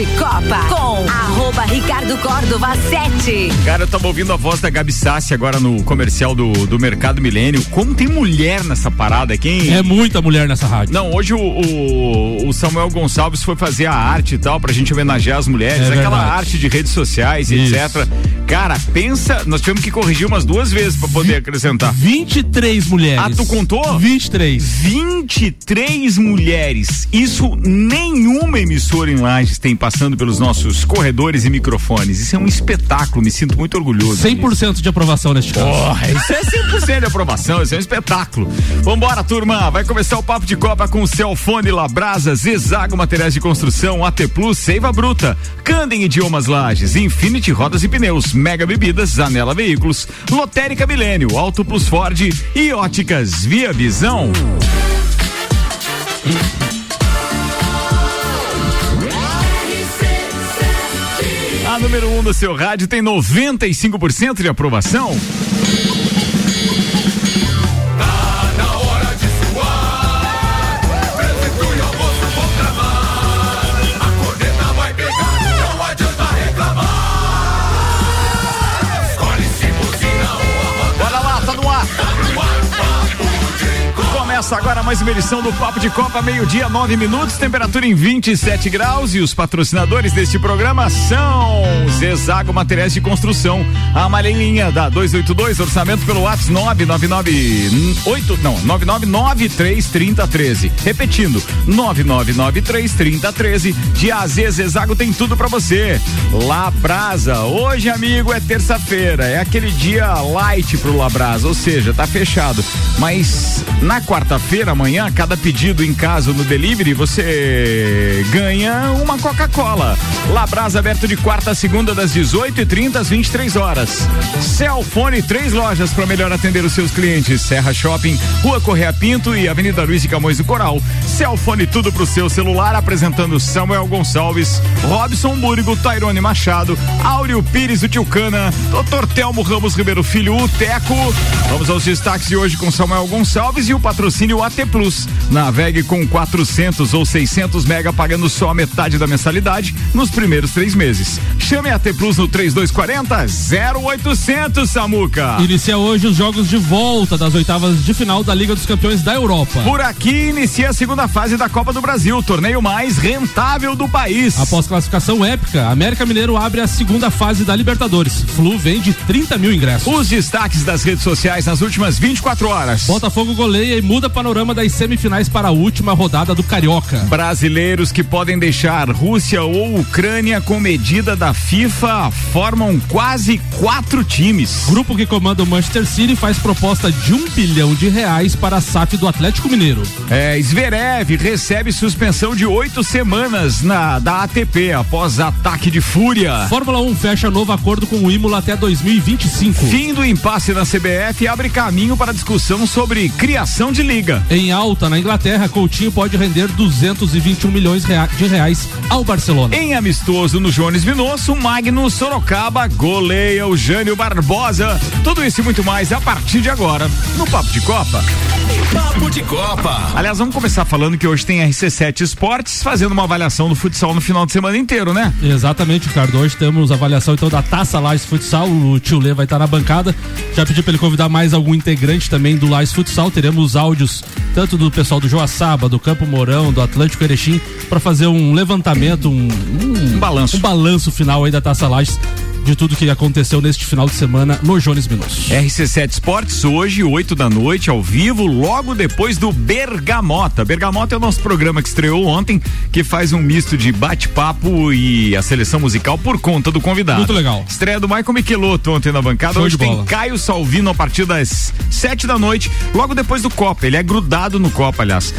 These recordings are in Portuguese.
de Copa com arroba Ricardo Córdova 7. Cara, eu tava ouvindo a voz da Gabi Sassi agora no comercial do, do Mercado Milênio. Como tem mulher nessa parada aqui, É muita mulher nessa rádio. Não, hoje o, o, o, Samuel Gonçalves foi fazer a arte e tal, pra gente homenagear as mulheres, é aquela verdade. arte de redes sociais, Isso. etc. Cara, pensa, nós tivemos que corrigir umas duas vezes pra poder acrescentar. 23 mulheres. Ah, tu contou? 23. 23 mulheres. Isso nenhuma emissora em Lages tem passando pelos nossos corredores e microfones. Isso é um espetáculo, me sinto muito orgulhoso. 100% disso. de aprovação neste caso. Porra, isso é 100% de aprovação, isso é um espetáculo. Vambora, turma, vai começar o Papo de Copa com Celfone Labrasa, Zezago Materiais de Construção, AT Plus, Seiva Bruta, Candem Idiomas Lages, Infinity Rodas e Pneus, Mega Bebidas, Zanela Veículos, Lotérica Milênio, Auto Plus Ford e Óticas Via Visão. A número 1 um do seu rádio tem 95% de aprovação. Começa agora mais uma edição do Papo de Copa, meio-dia, nove minutos, temperatura em 27 graus. E os patrocinadores deste programa são Zezago Materiais de Construção, a amarelinha da 282, orçamento pelo WhatsApp 9998, não, 99933013. Repetindo, 99933013. De AZ Zezago tem tudo para você. Labrasa, hoje, amigo, é terça-feira, é aquele dia light pro Labrasa, ou seja, tá fechado. Mas na quarta quarta-feira, amanhã, cada pedido em casa no delivery, você ganha uma Coca-Cola. Labrasa aberto de quarta a segunda, das 18h30 às 23 horas. Celfone, três lojas para melhor atender os seus clientes: Serra Shopping, Rua Correia Pinto e Avenida Luiz de Camões do Coral. Celfone, tudo pro seu celular, apresentando Samuel Gonçalves, Robson Burgo, Tairone Machado, Áureo Pires, o Tilcana, Dr. Telmo Ramos Ribeiro Filho, o Teco. Vamos aos destaques de hoje com Samuel Gonçalves e o patrocínio patrocínio AT Plus. Navegue com 400 ou 600 mega pagando só a metade da mensalidade nos primeiros três meses. Chame a AT Plus no 3240 0800 Samuca. Inicia hoje os jogos de volta das oitavas de final da Liga dos Campeões da Europa. Por aqui inicia a segunda fase da Copa do Brasil, torneio mais rentável do país. Após classificação épica, América Mineiro abre a segunda fase da Libertadores. Flu vende 30 mil ingressos. Os destaques das redes sociais nas últimas 24 horas. Botafogo goleia e muda panorama das semifinais para a última rodada do Carioca. Brasileiros que podem deixar Rússia ou Ucrânia com medida da FIFA formam quase quatro times. Grupo que comanda o Manchester City faz proposta de um bilhão de reais para a SAF do Atlético Mineiro. É, Zverev recebe suspensão de oito semanas na da ATP após ataque de fúria. Fórmula 1 fecha novo acordo com o Imola até 2025. Fim do impasse na CBF abre caminho para discussão sobre criação de liga liga. Em alta, na Inglaterra, Coutinho pode render 221 milhões de reais ao Barcelona. Em amistoso no Jones Vinosso, Magno Sorocaba goleia o Jânio Barbosa. Tudo isso e muito mais a partir de agora no Papo de Copa. Papo de Copa. Aliás, vamos começar falando que hoje tem RC7 Esportes fazendo uma avaliação do futsal no final de semana inteiro, né? Exatamente, Ricardo. Hoje temos avaliação então da Taça Lais Futsal. O tio Lê vai estar na bancada. Já pedi para ele convidar mais algum integrante também do Lais Futsal. Teremos áudios tanto do pessoal do Joaçaba, do Campo Mourão, do Atlântico Erechim, para fazer um levantamento, um, um, um, balanço. Um balanço final aí da Taça Lages de tudo que aconteceu neste final de semana no Jones Minos. RC7 Esportes, hoje, 8 da noite, ao vivo, logo depois do Bergamota. Bergamota é o nosso programa que estreou ontem, que faz um misto de bate-papo e a seleção musical por conta do convidado. Muito legal. Estreia do Michael Michelotto ontem na bancada. Show hoje tem bola. Caio Salvino a partir das 7 da noite, logo depois do Copa. Ele é grudado no Copa, aliás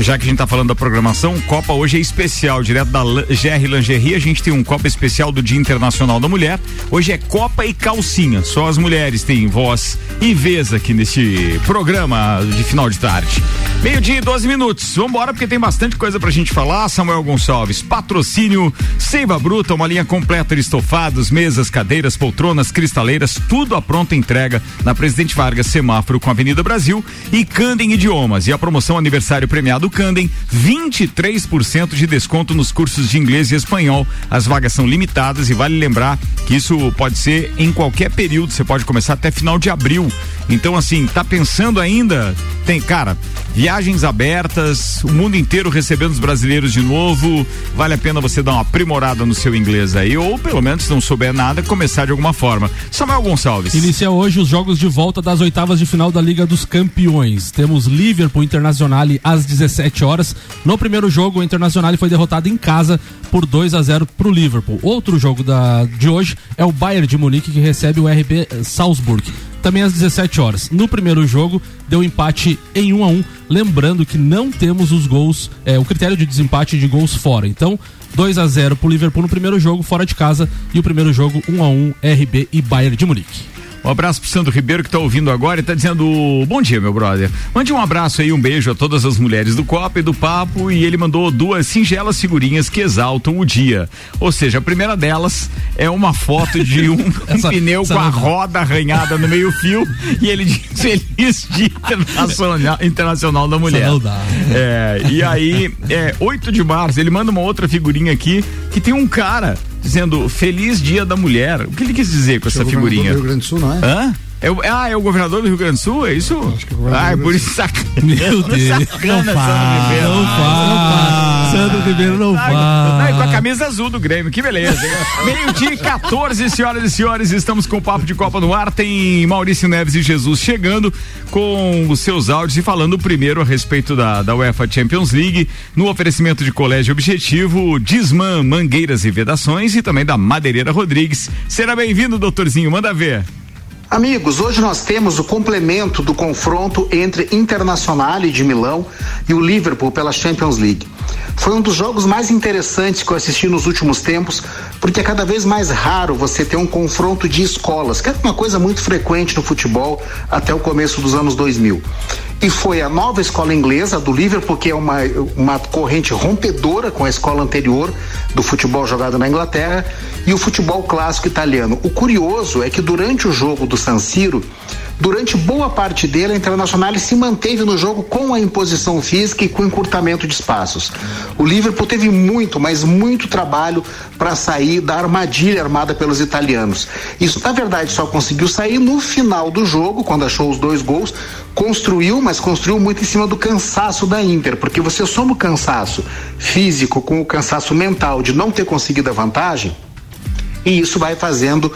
já que a gente tá falando da programação, Copa hoje é especial, direto da GR Lingerie, a gente tem um Copa especial do Dia Internacional da Mulher. Hoje é Copa e Calcinha, só as mulheres têm voz e vez aqui neste programa de final de tarde. Meio-dia e 12 minutos. Vambora, porque tem bastante coisa pra gente falar. Samuel Gonçalves, patrocínio Seiva Bruta, uma linha completa de estofados, mesas, cadeiras, poltronas, cristaleiras, tudo à pronta entrega na Presidente Vargas, semáforo com a Avenida Brasil e Candem Idiomas. E a promoção aniversário premiado do Candem, 23% de desconto nos cursos de inglês e espanhol. As vagas são limitadas e vale lembrar que isso pode ser em qualquer período, você pode começar até final de abril. Então, assim, tá pensando ainda? Tem, cara, viagens abertas, o mundo inteiro recebendo os brasileiros de novo. Vale a pena você dar uma aprimorada no seu inglês aí, ou pelo menos, se não souber nada, começar de alguma forma. Samuel Gonçalves. Inicia hoje os jogos de volta das oitavas de final da Liga dos Campeões. Temos Liverpool Internacional às 17 horas. No primeiro jogo, o Internacional foi derrotado em casa por 2 a 0 para o Liverpool. Outro jogo da, de hoje é o Bayern de Munique que recebe o RB Salzburg também às 17 horas. No primeiro jogo, deu empate em 1 a 1 Lembrando que não temos os gols, é, o critério de desempate de gols fora. Então, 2 a 0 para o Liverpool no primeiro jogo, fora de casa, e o primeiro jogo 1 a 1 RB e Bayern de Munique. Um abraço pro Sandro Ribeiro que tá ouvindo agora e tá dizendo: Bom dia, meu brother. Mande um abraço aí, um beijo a todas as mulheres do Copa e do Papo. E ele mandou duas singelas figurinhas que exaltam o dia. Ou seja, a primeira delas é uma foto de um, essa, um pneu com a roda arranhada no meio-fio e ele diz Feliz Dia Internacional, Internacional da Mulher. É, e aí, é, 8 de março, ele manda uma outra figurinha aqui que tem um cara dizendo Feliz Dia da Mulher. O que ele quis dizer com essa figurinha? Do Rio Grande do Sul, não é? Hã? É ah, é o governador do Rio Grande do Sul? É isso? Acho que é o ah, é por isso sacana. Meu Deus. Sacana, não Ribeiro. Não faz. Sandro Ribeiro não faz. Não, com a camisa azul do Grêmio, que beleza. Meio-dia e 14, senhoras e senhores, estamos com o Papo de Copa no ar. Tem Maurício Neves e Jesus chegando com os seus áudios e falando primeiro a respeito da, da UEFA Champions League, no oferecimento de Colégio Objetivo, Disman, Mangueiras e Vedações e também da Madeireira Rodrigues. Será bem-vindo, doutorzinho, manda ver. Amigos, hoje nós temos o complemento do confronto entre Internacional de Milão e o Liverpool pela Champions League. Foi um dos jogos mais interessantes que eu assisti nos últimos tempos, porque é cada vez mais raro você ter um confronto de escolas, que é uma coisa muito frequente no futebol até o começo dos anos 2000 e foi a nova escola inglesa do Liverpool, que é uma, uma corrente rompedora com a escola anterior do futebol jogado na Inglaterra, e o futebol clássico italiano. O curioso é que durante o jogo do San Siro, Durante boa parte dele, a Internacional se manteve no jogo com a imposição física e com o encurtamento de espaços. O Liverpool teve muito, mas muito trabalho para sair da armadilha armada pelos italianos. Isso, na verdade, só conseguiu sair no final do jogo, quando achou os dois gols. Construiu, mas construiu muito em cima do cansaço da Inter, porque você soma o cansaço físico com o cansaço mental de não ter conseguido a vantagem, e isso vai fazendo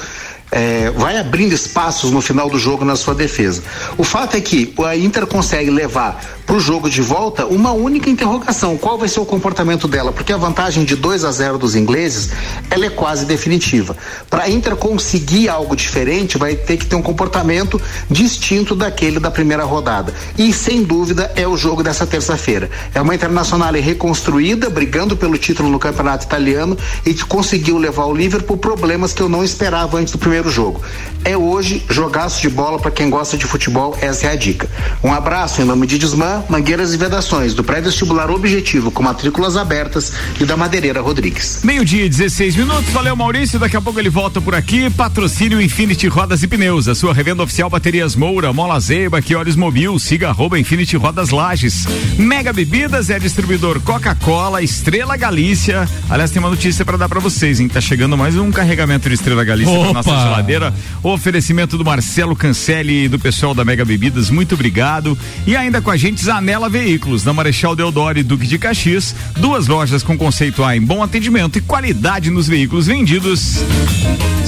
é, vai abrindo espaços no final do jogo na sua defesa. O fato é que a Inter consegue levar para o jogo de volta uma única interrogação: qual vai ser o comportamento dela? Porque a vantagem de 2 a 0 dos ingleses ela é quase definitiva. Para a Inter conseguir algo diferente, vai ter que ter um comportamento distinto daquele da primeira rodada. E sem dúvida é o jogo dessa terça-feira. É uma internacional reconstruída, brigando pelo título no campeonato italiano e que conseguiu levar o Liverpool problemas que eu não esperava antes do primeiro jogo. É hoje jogaço de bola para quem gosta de futebol, essa é a dica. Um abraço em nome de Desmã, Mangueiras e Vedações, do pré-vestibular Objetivo, com matrículas abertas e da Madeireira Rodrigues. Meio-dia e 16 minutos, valeu Maurício, daqui a pouco ele volta por aqui. Patrocínio Infinity Rodas e Pneus, a sua revenda oficial Baterias Moura, Mola Zeiba, que olhos mobil, siga arroba Infinity Rodas Lages. Mega Bebidas é distribuidor Coca-Cola, Estrela Galícia. Aliás, tem uma notícia para dar para vocês, hein? Tá chegando mais um carregamento de Estrela Galícia para nossa geladeira. Oferecimento do Marcelo Cancelli e do pessoal da Mega Bebidas, muito obrigado. E ainda com a gente Zanela Veículos, na Marechal Deodoro e Duque de Caxias, duas lojas com conceito A em bom atendimento e qualidade nos veículos vendidos.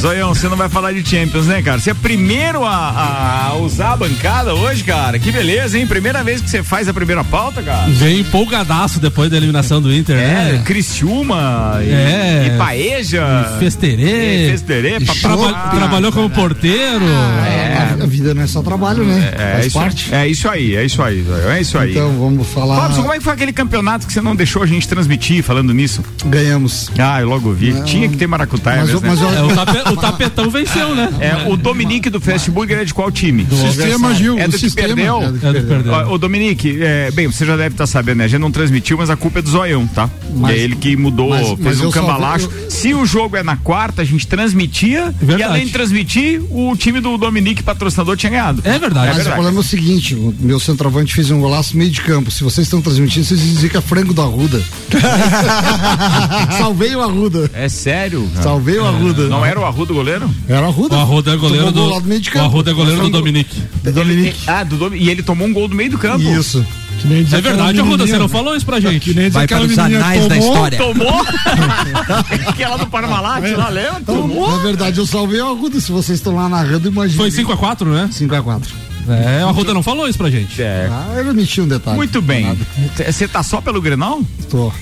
Zoião, você não vai falar de Champions, né, cara? Você é primeiro a, a, usar a bancada hoje, cara. Que beleza, hein? Primeira vez que você faz a primeira pauta, cara. Vem empolgadaço depois da eliminação do Inter, é, né? Criciúma é. e, Paeja. E Festerê. E Festerê, Trabalhou como porteiro. Ah, é. A, a, vida não é só trabalho, né? É, Faz isso, parte. É isso aí, é isso aí, é isso aí. Então vamos falar. Robson, como é que foi aquele campeonato que você não deixou a gente transmitir falando nisso? Ganhamos. Ah, eu logo vi. Não. Tinha que ter maracutaia, mas, mas, né? é, o, tapetão, o, tapetão venceu, né? É, o Dominique do Fast Burger é de qual time? Do sistema, Gil. É do, que perdeu? É do que perdeu. O Dominique, é, bem, você já deve estar tá sabendo, né? A gente não transmitiu, mas a culpa é do Zoião, tá? Mas, é ele que mudou, mas, fez um cambalacho. Eu... Se o jogo é na quarta, a gente transmitia Verdade. e além de transmitir, o time do Dominique, patrocinador, tinha ganhado. É verdade. Mas é verdade. o problema é o seguinte: o meu centroavante fez um golaço meio de campo. Se vocês estão transmitindo, vocês dizem que é frango do Arruda. Salvei o Arruda. É sério? cara? Salvei o Arruda. Não era o Arrudo goleiro? Era o Arruda. O Arruda é goleiro Tomou do. do meio de O campo. Arruda é goleiro do Dominique. do Dominique. Ah, do Dom- e ele tomou um gol do meio do campo. Isso. Que É verdade, Arruda, menininha- você não falou isso pra gente. Que nem diz Vai para os anais da tomou, história. Tomou? Aquela do Parmalat, lá lembra? Na verdade, eu salvei o Arruda. Se vocês estão lá narrando, imagina. Foi 5x4, né? 5x4. É, o Arruda não falou isso pra gente. É. Ah, eu meti um detalhe. Muito bem. Você tá só pelo Grenal? Tô.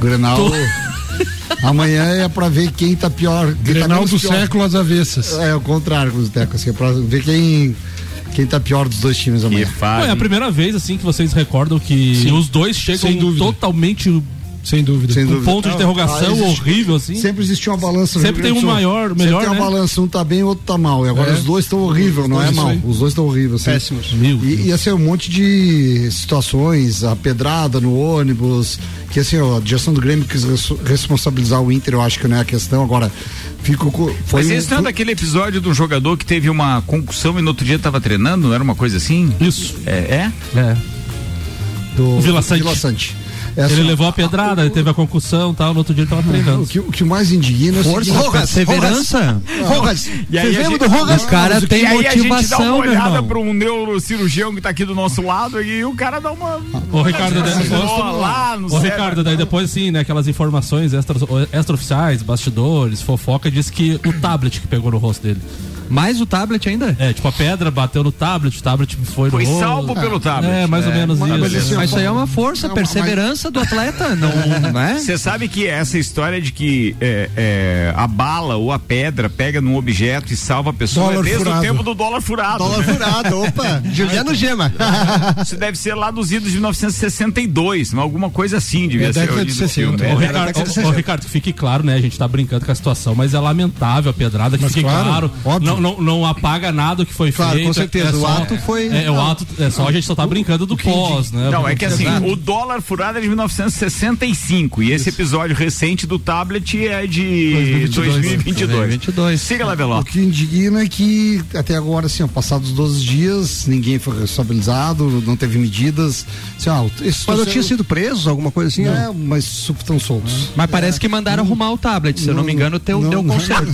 Grenal. Amanhã é pra ver quem tá pior. Quem tá Grenal menos do pior. século às avessas. É, o contrário, Teco, assim, é pra ver quem, quem tá pior dos dois times amanhã. Fase. é a primeira vez, assim, que vocês recordam que os dois chegam totalmente Sem dúvida. Sem dúvida. ponto de interrogação Ah, horrível, assim. Sempre existe uma balança. no Sempre tem um do maior- Sempre melhor, tem uma né? balança, um tá bem, o outro tá mal. E agora É. os dois estão horrível, não é mal. Os dois estão horríveis. Assim. Péssimos. Meu E, e assim, um monte de situações, a pedrada no ônibus, que assim, ó, a direção do Grêmio quis res- responsabilizar o Inter, eu acho que não é a questão. Agora, fico com. Foi Mas um- esse foi- daquele episódio de um jogador que teve uma concussão e no outro dia tava treinando? Não era uma coisa assim? Isso. É? é? É. do Vila Sante. Vila Sante. É Ele assim, levou a pedrada, ele teve a concussão e tal, no outro dia ele tava O treinando. que, o que mais indigna é o Força, seguinte, perseverança. Rogas, E aí vocês lembram do Rogas? O cara E tem aí a gente dá motivação, uma olhada para um neurocirurgião que tá aqui do nosso lado e o cara dá uma. Ô, Ricardo, daí depois, Ó, lá no Ô, cérebro. Ricardo, daí depois, sim, né, aquelas informações extra, extraoficiais, bastidores, fofoca, diz que o tablet que pegou no rosto dele. Mais o tablet ainda? É, tipo, a pedra bateu no tablet, o tablet foi no Foi rosto. salvo pelo tablet. É, mais ou menos mas- mas isso. assim, Mas isso aí é uma força, Não, perseverança do atleta, não, não é? Você sabe que essa história de que é, é, a bala ou a pedra pega num objeto e salva a pessoa Dólar é desde furado. o tempo do dólar furado. Dólar furado, opa, Juliano Gema. Isso deve ser lá dos idos de 1962, mas alguma coisa assim devia É ser. de início do 60. filme. Ô, É, Ricardo, ô, ô, Ricardo, que fique claro, né? A gente tá brincando com a situação, mas é lamentável a pedrada, que Mas fique claro, claro. óbvio. Não, não, não apaga nada que foi Claro, feito. com certeza, é o só- ato foi- É, o ato, é só a gente só tá brincando do pós, né? Não, é que assim, o dólar furado é de 1965 e esse episódio recente do tablet é de 2022. 2022. Siga lá, O Veló. que indigna é que até agora, assim, ó, passados 12 dias, ninguém foi responsabilizado, não teve medidas. Assim, ó, esses Mas torcedores- tinha sido preso, alguma coisa assim? É, mas estão soltos. Mas parece que mandaram arrumar o tablet, se eu não, me engano, deu não. conserto.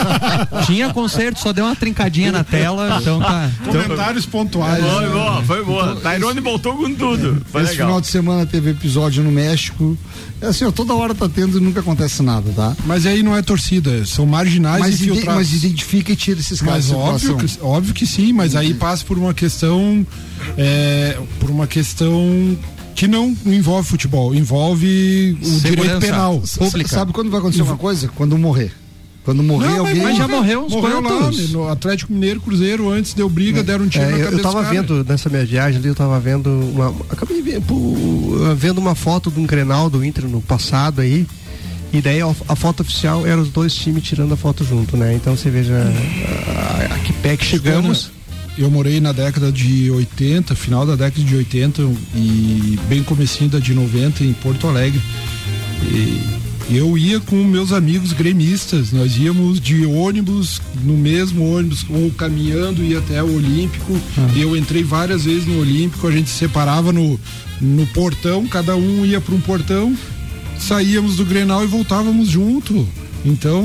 Tinha conserto, só deu uma trincadinha na tela, então tá. Comentários pontuais. Foi boa, foi boa. Tairone voltou com tudo. Foi Esse legal. final de semana teve episódio no México. É assim, ó, toda hora tá tendo e nunca acontece nada, tá? Mas aí não é torcida, são marginais Mas, e ide- filtrados. mas identifica e tira esses caras óbvio que, óbvio que sim, mas aí passa por uma questão é, por uma questão que não envolve futebol, envolve o Segurança. direito penal. Pública. Sabe quando vai acontecer uma coisa? Quando morrer. Quando morrer Não, alguém. mas já morreu uns Morreu lá no Atlético Mineiro Cruzeiro antes deu briga, deram um tiro É, na eu, cabeça eu tava vendo nessa minha viagem ali, eu tava vendo uma. Acabei vendo, pô, vendo uma foto de um Grenal do Inter no passado aí. E daí a, a foto oficial era os dois times tirando a foto junto, né? Então você veja a, a que pé que chegamos. Eu morei na década de 80, final da década de 80 e bem comecinho da de 90 em Porto Alegre. E eu ia com meus amigos gremistas, nós íamos de ônibus, no mesmo ônibus, ou caminhando, ia até o Olímpico. Eu entrei várias vezes no Olímpico, a gente se separava no, no portão, cada um ia para um portão, saíamos do Grenal e voltávamos junto. Então,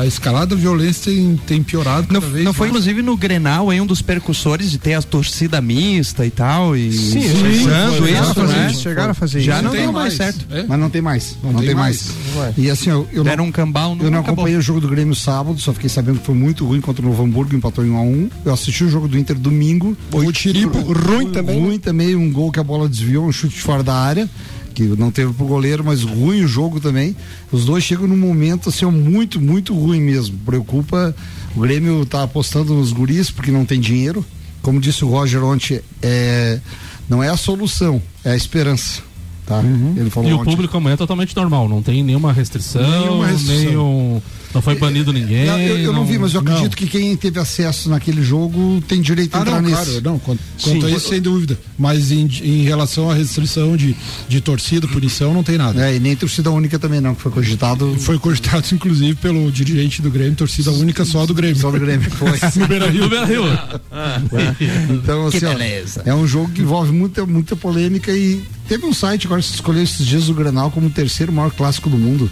a escalada da violência tem, tem piorado cada Não, vez não foi mais. inclusive no Grenal aí um dos percussores de ter a torcida mista e tal e Sim, usando foi, isso, foi, né? foi. Chegaram a fazer Já isso. não deu mais certo. É? Mas não tem mais. Não, tem tem, mais. E assim, eu, eu Deram não, um cambal, eu não acabou. acompanhei o jogo do Grêmio sábado, só fiquei sabendo que foi muito ruim contra o Novo Hamburgo, empatou em 1 a 1 Eu assisti o jogo do Inter domingo. O Tiripo, ruim também, né? Ruim também, um gol que a bola desviou, um chute de fora da área, que não teve pro goleiro, mas ruim o jogo também. Os dois chegam num momento assim, muito, muito ruim mesmo. Preocupa. O Grêmio tá apostando nos guris porque não tem dinheiro. Como disse o Roger ontem, é, não é a solução, é a esperança. Tá? Ele falou E o ontem. público amanhã é totalmente normal, não tem nenhuma restrição, Nenhuma restrição. nenhum. Não foi banido ninguém. Não, eu, eu não vi, mas eu não. acredito que quem teve acesso naquele jogo tem direito a Ah, entrar não, nesse. claro, não, quanto, Sim. quanto a isso, sem dúvida. Mas em, em relação à restrição de, de torcida, punição, não tem nada. É, e nem torcida única também não, que foi cogitado. Foi cogitado, inclusive, pelo dirigente do Grêmio, torcida única só do Grêmio. Só do Grêmio, foi. no Beira-Rio. No Beira-Rio. Então, assim, ó, é um jogo que envolve muita, muita polêmica e teve um site agora que escolheu esses dias o Granal como o terceiro maior clássico do mundo.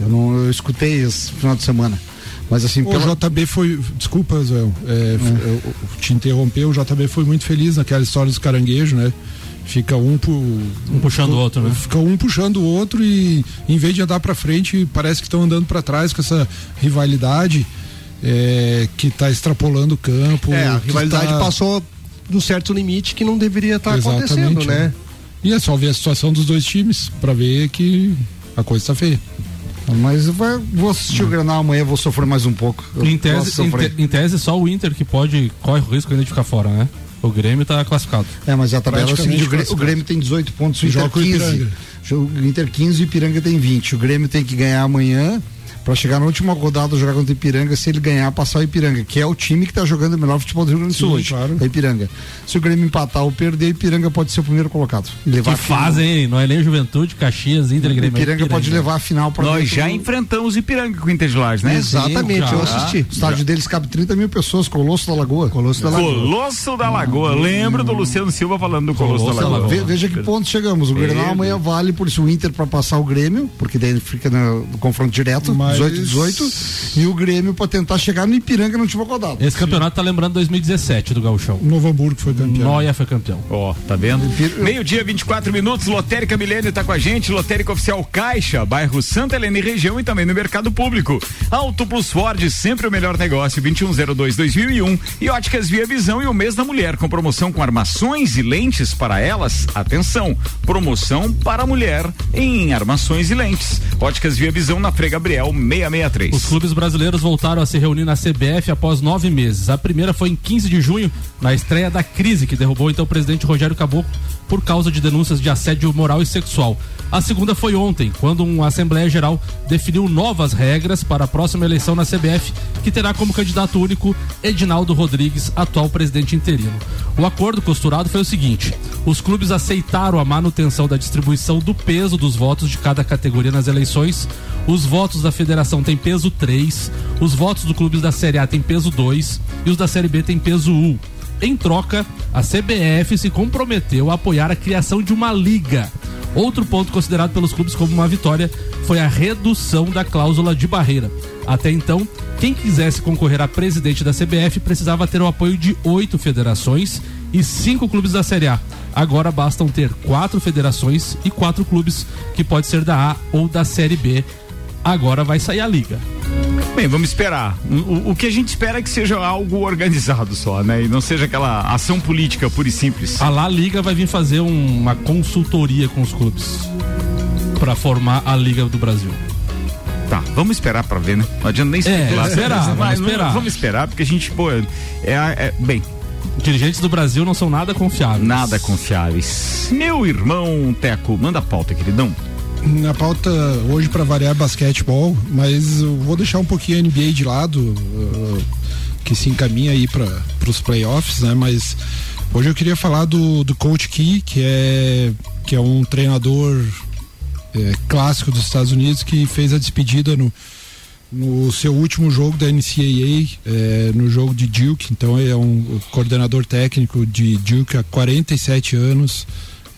Eu não eu escutei esse final de semana. Mas assim, O pela, JB foi. Desculpa, Zé, é, eu te interromper, o JB foi muito feliz naquela história dos caranguejos, né? Fica um, pu- Um puxando o outro, né? Fica um puxando o outro e em vez de andar pra frente, parece que estão andando pra trás com essa rivalidade é, que tá extrapolando o campo. É, a rivalidade tá- passou de um certo limite que não deveria estar Exatamente, acontecendo, né? E é só ver a situação dos dois times pra ver que a coisa tá feia. mas eu vou, assistir o Granal amanhã, vou sofrer mais um pouco. Eu Em tese, em, te- em tese, só o Inter que pode, corre o risco ainda de ficar fora, né? O Grêmio tá classificado. É, mas a tabela é o seguinte, o Grêmio, o classificado. Grêmio tem 18 pontos, o Inter Joga com o 15. Ipiranga. O Inter 15 e o Ipiranga tem 20. O Grêmio tem que ganhar amanhã pra chegar na última rodada jogar contra o Ipiranga, se ele ganhar, passar o Ipiranga, que é o time que tá jogando o melhor futebol do Rio Grande do Sul Sim, hoje. claro. É o Ipiranga. Se o Grêmio empatar ou perder, o Ipiranga pode ser o primeiro colocado. Levar Que fazem, hein? Não é nem Juventude, Caxias, Inter, Grêmio. é Ipiranga pode levar a final pra Nós já do- enfrentamos Ipiranga com o Inter de Lages, né? Exatamente, já. eu assisti. O estádio deles cabe 30 mil pessoas, Colosso da Lagoa. Colosso da Lagoa. Colosso da Lagoa. Lembro do Luciano Silva falando do Colosso, da Lagoa. Ve- Veja que ponto chegamos. O Grenal Meu amanhã vale por isso o Inter para passar o Grêmio, porque daí ele fica no, no confronto direto, Mas- 18 18, e o Grêmio para tentar chegar no Ipiranga no última rodada. Esse campeonato tá lembrando 2017 do Gauchão. Novo Hamburgo foi campeão. Noia foi campeão. Ó, tá vendo? Meio-dia, 24 minutos. Lotérica Milênio tá com a gente. Lotérica Oficial Caixa, bairro Santa Helena e região e também no mercado público. Auto Plus Ford, sempre o melhor negócio. 2102-2001. E óticas Via Visão e o mês da mulher, com promoção com armações e lentes para elas. Atenção, promoção para a mulher em armações e lentes. Óticas Via Visão na Frei Gabriel 663. Os clubes brasileiros voltaram a se reunir na CBF após nove meses. A primeira foi em 15 de junho, na estreia da crise que derrubou então o presidente Rogério Caboclo por causa de denúncias de assédio moral e sexual. A segunda foi ontem, quando uma Assembleia Geral definiu novas regras para a próxima eleição na CBF, que terá como candidato único Edinaldo Rodrigues, atual presidente interino. O acordo costurado foi o seguinte: os clubes aceitaram a manutenção da distribuição do peso dos votos de cada categoria nas eleições. Os votos da federação têm peso 3, os votos do clubes da Série A têm peso 2 e os da Série B têm peso 1. Em troca, a CBF se comprometeu a apoiar a criação de uma liga. Outro ponto considerado pelos clubes como uma vitória foi a redução da cláusula de barreira. Até então, quem quisesse concorrer a presidente da CBF precisava ter o apoio de oito federações e cinco clubes da Série A. Agora bastam ter quatro federações e quatro clubes, que pode ser da A ou da Série B. Agora vai sair a liga. Bem, vamos esperar. O, o que a gente espera é que seja algo organizado só, né? E não seja aquela ação política pura e simples. A La Liga vai vir fazer um- uma consultoria com os clubes para formar a Liga do Brasil. Tá, vamos esperar pra ver, né? Não adianta nem É, especular. esperar, vamos não- esperar. Vamos esperar, porque a gente, pô, é, é- bem, Dirigentes do Brasil não são nada confiáveis. nada confiáveis. Meu irmão Teco, manda a pauta, queridão. Na pauta hoje para variar basquetebol, mas eu vou deixar um pouquinho a NBA de lado, uh, que se encaminha aí para os playoffs, né? Mas hoje eu queria falar do, do Coach Key, que é que é um treinador é, clássico dos Estados Unidos que fez a despedida no no seu último jogo da NCAA, é, no jogo de Duke, então ele é um coordenador técnico de Duke há 47 anos,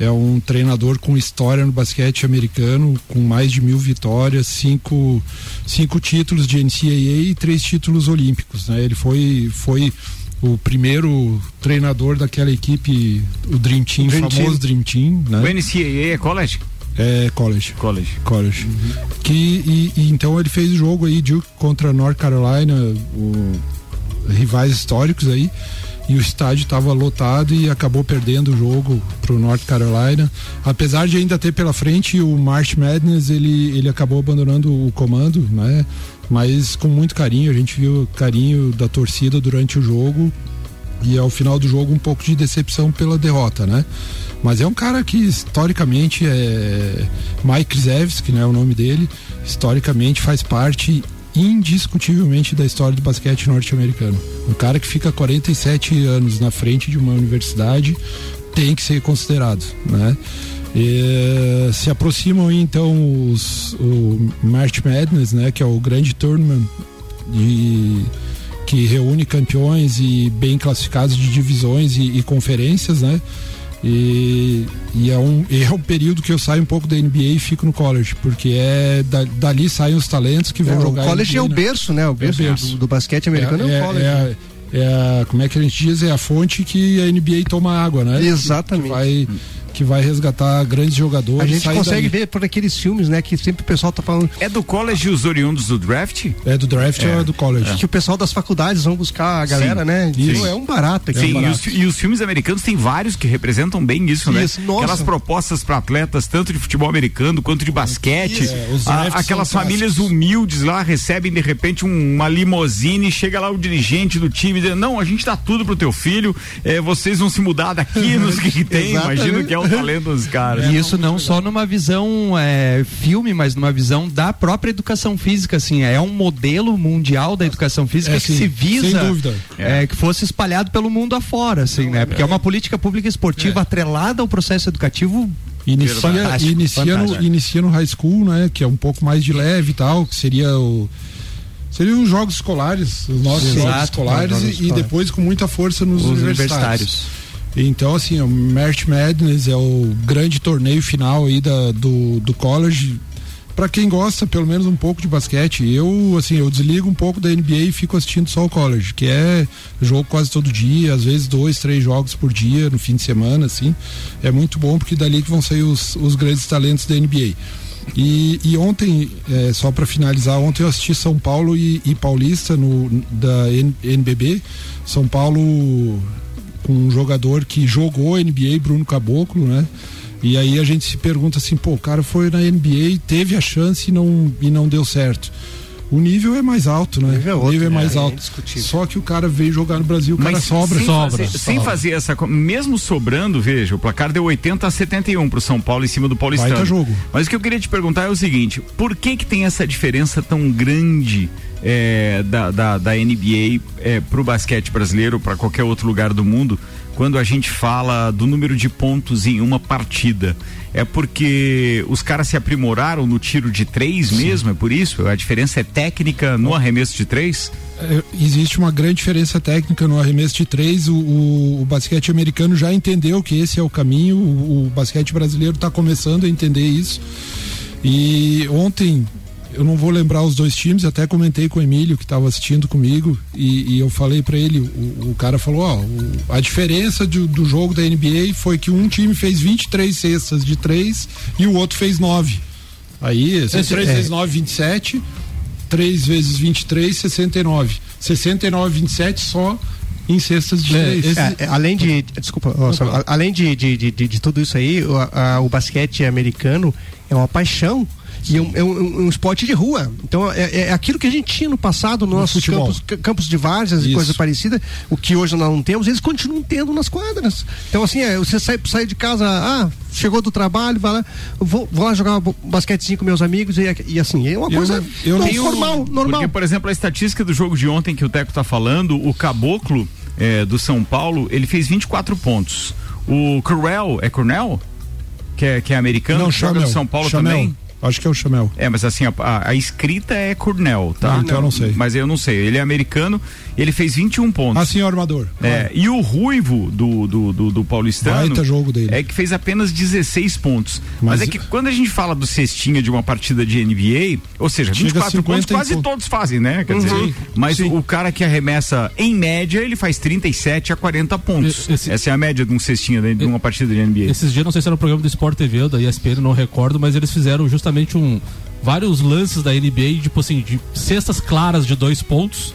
é um treinador com história no basquete americano, com mais de mil vitórias, cinco, cinco títulos de NCAA e três títulos olímpicos. Né? Ele foi, foi o primeiro treinador daquela equipe, o Dream Team, Dream famoso Dream Team. Né? O NCAA é college? É college. College. College. Que, e, e então ele fez o jogo aí, Duke contra North Carolina, o- rivais históricos aí. E o estádio estava lotado e acabou perdendo o jogo pro North Carolina. Apesar de ainda ter pela frente o March Madness, ele, ele acabou abandonando o comando, né? Mas com muito carinho, a gente viu o carinho da torcida durante o jogo. e ao final do jogo um pouco de decepção pela derrota, né? Mas é um cara que historicamente é Mike Zevski, né, é o nome dele, historicamente faz parte indiscutivelmente da história do basquete norte-americano. Um cara que fica 47 anos na frente de uma universidade tem que ser considerado, né? E, se aproximam aí, então os, o March Madness, né, que é o grande tournament de que reúne campeões e bem classificados de divisões e, e conferências, né? E, e é, um, é um período que eu saio um pouco da NBA e fico no college, porque é da, dali saem os talentos que vão É, jogar. o college NBA, é o né? berço, né? O berço, berço. Do, do basquete americano é, o college. é, a- é a- como é que a gente diz? É a fonte que a NBA toma água, né? Exatamente. Que vai, que vai resgatar grandes jogadores. A gente sair consegue dali. ver por aqueles filmes, né? Que sempre o pessoal tá falando É do college os oriundos do draft? É do draft ou é do college? que o pessoal das faculdades vão buscar a galera, Sim. né? Isso. Então, É um barato aqui. Sim, e os, e os filmes americanos tem vários que representam bem isso, né? Isso, nossa. Aquelas propostas para atletas, tanto de futebol americano quanto de basquete. Isso. É, os A- aquelas famílias clássicos. humildes lá recebem de repente um- uma limusine, chega lá o dirigente do time dizendo: Não, a gente dá tudo pro teu filho, eh, vocês vão se mudar daqui, nos que, que tem. Exatamente. Imagino que é o talento dos caras. E isso não só numa visão é, filme, mas numa visão da própria educação física, assim, é um modelo mundial da educação física É, que sim, se visa sem dúvida. é, que fosse espalhado pelo mundo afora, assim, né? Porque é uma política pública esportiva atrelada ao processo educativo. Inicia, Fantástico, inicia, no, fantástico. inicia no high school, né? Que é um pouco mais de leve e tal, que seria o. Seriam os jogos escolares, os nossos Exato, jogos escolares, jogos e- e, escolares. depois com muita força nos Os universitários. Então, assim, o March Madness é o grande torneio final aí da, do, do college. Pra quem gosta, pelo menos um pouco de basquete, eu, assim, eu desligo um pouco da NBA e fico assistindo só o college, que é jogo quase todo dia, às vezes dois, três jogos por dia, no fim de semana, assim. É muito bom, porque dali que vão sair os, os grandes talentos da NBA. E, e ontem, é, só para finalizar, ontem eu assisti São Paulo e, e Paulista no, da NBB. São Paulo com um jogador que jogou NBA, Bruno Caboclo, né? E aí a gente se pergunta assim, pô, o cara foi na NBA, teve a chance e não, e não deu certo. O nível é mais alto, né? O nível é o nível é outro, mais né? É alto. indiscutível. Só que o cara veio jogar no Brasil, o cara sobra. sem sobra, fazer, sem sobra. fazer essa. Mesmo sobrando, veja, o placar deu 80 a 71 pro São Paulo em cima do Paulistano. Baita jogo. Mas o que eu queria te perguntar é o seguinte: por que que tem essa diferença tão grande é, da, da, da NBA é, pro basquete brasileiro, para qualquer outro lugar do mundo, quando a gente fala do número de pontos em uma partida? É porque os caras se aprimoraram no tiro de três mesmo? É por isso? A diferença é técnica no arremesso de três? É, existe uma grande diferença técnica no arremesso de três. O, o- o basquete americano já entendeu que esse é o caminho. O, o basquete brasileiro está começando a entender isso. E ontem, eu não vou lembrar os dois times, até comentei com o Emílio que estava assistindo comigo e, e eu falei para ele, o, o cara falou, ó, o- a diferença do, do jogo da NBA foi que um time fez 23 cestas de três e o outro fez nove. Aí, Esse- 3 é. vezes 9, 27. 3 vezes 23, 69. 69, 27 só em cestas de É, três. esse- É, é, além de. Desculpa, ó, só, a- além de, de, de, de- de tudo isso aí, o, a- o basquete americano é uma paixão. E é um, é um- um esporte de rua. Então é, é aquilo que a gente tinha no passado nos nossos futebol. campos, ca- campos de várzeas e Isso. coisa parecida, o que hoje nós não temos, eles continuam tendo nas quadras. Então, assim, é, você sai, sai de casa, ah, chegou do trabalho, vai lá, vou, vou lá jogar um basquetezinho com meus amigos e, e assim, é uma Eu coisa não- eu não- normal, normal. Porque, por exemplo, a estatística do jogo de ontem que o Teco tá falando, o Caboclo eh, do São Paulo, ele fez 24 pontos. O Cornell, é Cornell? Que é, que é americano, Não, que joga Chamel. do São Paulo Chamel. também? Acho que é o Chamel. É, mas assim, a, a- a escrita é Cornell, tá? Ah, então eu não sei. Mas eu não sei. Ele é americano, ele fez 21 pontos. Assim, o armador. É, e o Ruivo do, do, do, do Paulistano Baita jogo dele. é que fez apenas 16 pontos. Mas, Mas- é que quando a gente fala do cestinha de uma partida de NBA, ou seja, Chega 24 a pontos 50 quase todos fazem, né? Quer dizer, mas o, o cara que arremessa em média, ele faz 37 a 40 pontos. Esse- Essa é a média de um cestinha de, de uma partida de NBA. Esses dias, não sei se era no programa do Sport TV ou da ESPN, não recordo, mas eles fizeram justamente um vários lances da NBA, tipo assim, de cestas claras de dois pontos,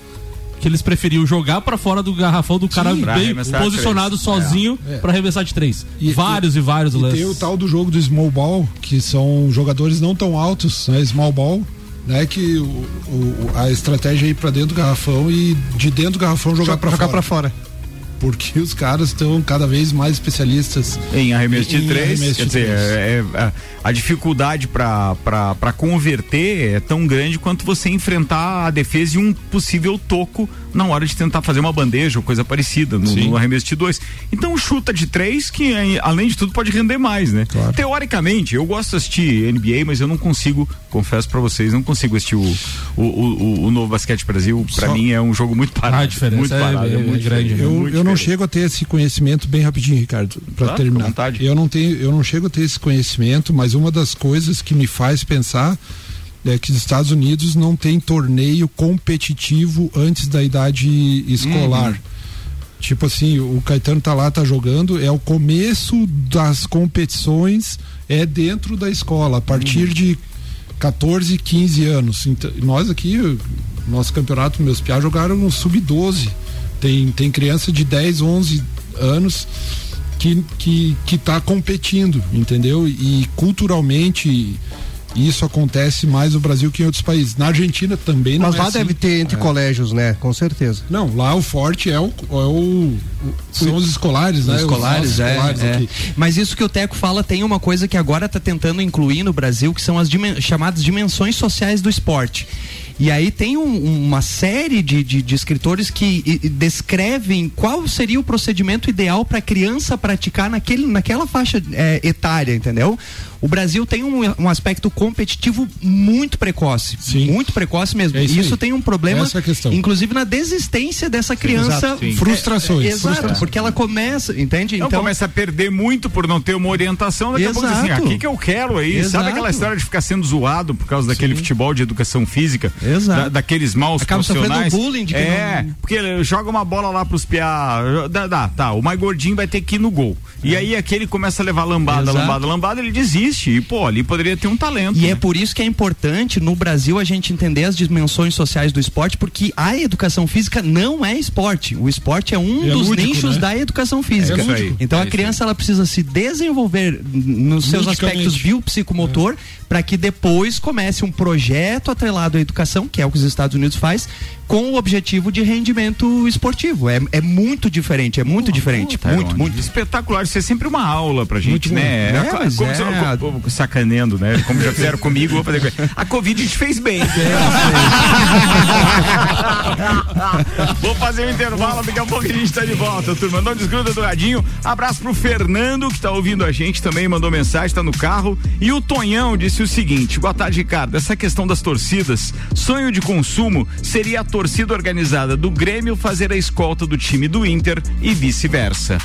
que eles preferiam jogar pra fora do garrafão do cara bem posicionado sozinho É. pra arremessar de três. E- vários e, vários E lances. tem o tal do jogo do small ball, que são jogadores não tão altos, né? Small ball, né? Que o, o- a estratégia é ir pra dentro do garrafão e de dentro do garrafão jogar pra jogar fora. pra fora. Porque os caras estão cada vez mais especialistas em arremesso de três. arremesso Quer de dizer, três. é- é- a dificuldade para converter é tão grande quanto você enfrentar a defesa e um possível toco na hora de tentar fazer uma bandeja ou coisa parecida no, no arremesso de dois. Então chuta de três, que além de tudo pode render mais, né? Teoricamente, eu gosto de assistir NBA, mas eu não consigo, confesso para vocês, não consigo assistir o, o, o, o novo Basquete Brasil. Para mim é um jogo muito parado. Ah, a diferença muito é- parado, é- é muito grande, né? Eu, eu não diferente. chego a ter esse conhecimento bem rapidinho, Ricardo, para Claro, terminar. Eu não tenho, eu não chego a ter esse conhecimento, mas uma das coisas que me faz pensar é que os Estados Unidos não tem torneio competitivo antes da idade escolar. Uhum. Tipo assim, o Caetano tá lá, tá jogando, é o começo das competições, é dentro da escola, a partir de 14, 15 anos. Então, nós aqui, nosso campeonato, meus piás jogaram no sub-12. Tem, tem criança de 10, 11 anos que, que, que tá competindo, entendeu? E culturalmente isso acontece mais no Brasil que em outros países. Na Argentina também não Mas é lá assim. deve ter entre É. colégios, né? Com certeza. Não, lá o forte é o, é o, são os escolares, né? Os escolares, nossos é, escolares é. Mas isso que o Teco fala tem uma coisa que agora está tentando incluir no Brasil, que são as dimen- chamadas dimensões sociais do esporte. E aí tem um- uma série de, de- de escritores que e- descrevem qual seria o procedimento ideal para a criança praticar naquele, naquela faixa é, etária, entendeu? O Brasil tem um, um aspecto competitivo muito precoce. Muito precoce mesmo. É isso e isso aí. tem um problema, Essa é questão. inclusive na desistência dessa criança. exato, sim. Frustrações. É, exato, Frustrações. porque ela começa, entende? Então, começa a perder muito por não ter uma orientação. Daqui a pouco assim, Exato. aqui que eu quero aí. Exato. Sabe aquela história de ficar sendo zoado por causa daquele futebol de educação física? Exato. Da- daqueles maus Acaba sofrendo profissionais. bullying de que É, não- porque ele joga uma bola lá pros piá. Dá, dá, tá, o mais gordinho vai ter que ir no gol. E aí aquele começa a levar lambada, Exato. lambada, lambada, ele desiste. E, pô, ali poderia ter um talento. E né? é por isso que é importante no Brasil a gente entender as dimensões sociais do esporte, porque a educação física não é esporte. O esporte é um É dos lúdico, nichos né? da educação física. É. Então É a isso criança ela precisa se desenvolver nos seus aspectos biopsicomotor para que depois comece um projeto atrelado à educação, que é o que os Estados Unidos faz, com o objetivo de rendimento esportivo. É, é muito diferente, é muito diferente, Tá, muito, muito. Espetacular, isso é sempre uma aula pra gente, Muito né? É, mas como é. se- co- co- sacaneando, né? Como já fizeram comigo, vou fazer com ele. A Covid te fez bem. Vou fazer um intervalo, daqui a pouco a gente tá de volta, turma. Não desgruda do radinho. Abraço pro Fernando, que tá ouvindo a gente também, mandou mensagem, tá no carro. E o Tonhão disse o seguinte: boa tarde, Ricardo. Essa questão das torcidas, sonho de consumo seria a torcida organizada do Grêmio fazer a escolta do time do Inter e vice-versa.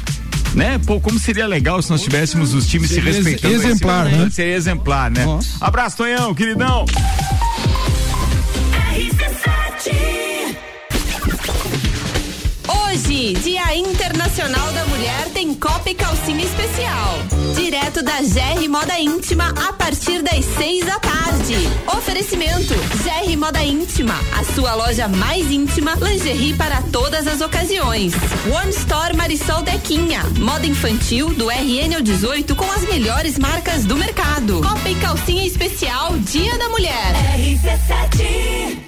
Né? Pô, como seria legal se nós tivéssemos os times se Seria ex- respeitando. exemplar, né? Seria exemplar, né? Abraço, Tonhão, queridão. Hoje, Dia Internacional da Mulher, tem Copa e Calcinha Especial. Direto da GR Moda Íntima a partir das seis da tarde. Oferecimento: GR Moda Íntima, a sua loja mais íntima, lingerie para todas as ocasiões. One Store Marisol Dequinha, moda infantil do RN ao 18 com as melhores marcas do mercado. Copa e Calcinha Especial, Dia da Mulher.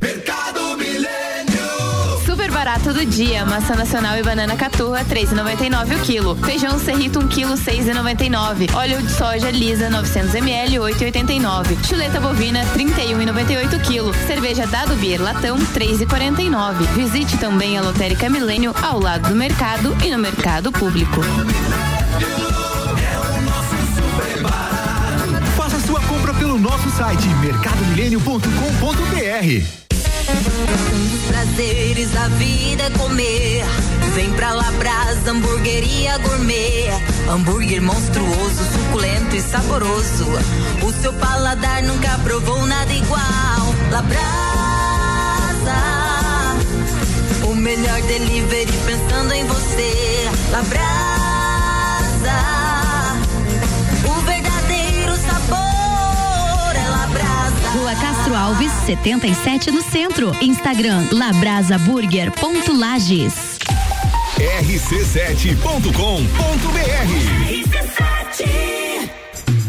Mercado Milênio. Super barato do dia, maçã nacional e banana caturra, 3,99 o quilo. Feijão serrito, 1 quilo, 6,99. Óleo de soja lisa, 900 ml, 8,89. Chuleta bovina, 31,98 o quilo. Cerveja Dado Beer latão, 3,49. Visite também a Lotérica Milênio ao lado do mercado e no mercado público. Nosso site mercadomilênio.com.br. Um dos prazeres da vida é comer. Vem pra Labrasa, hamburgueria gourmet. Hambúrguer monstruoso, suculento e saboroso. O seu paladar nunca provou nada igual. Labrasa, o melhor delivery pensando em você. Labrasa. Rua Castro Alves, 77 no centro. Instagram labrasaburger.lages. rc7.com.br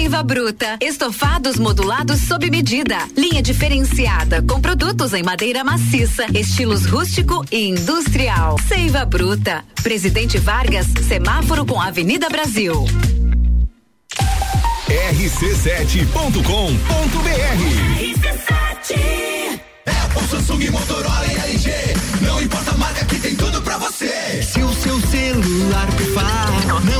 Seiva Bruta. Estofados modulados sob medida. Linha diferenciada com produtos em madeira maciça, estilos rústico e industrial. Seiva Bruta. Presidente Vargas, semáforo com Avenida Brasil. rc7.com.br Apple, Samsung, Motorola e LG. Não importa a marca que tem tudo pra você. Se o seu celular pifar, não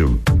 Show.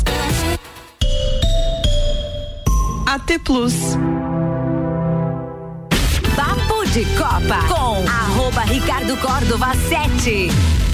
AT Plus. Papo de Copa com arroba Ricardo Córdova 7.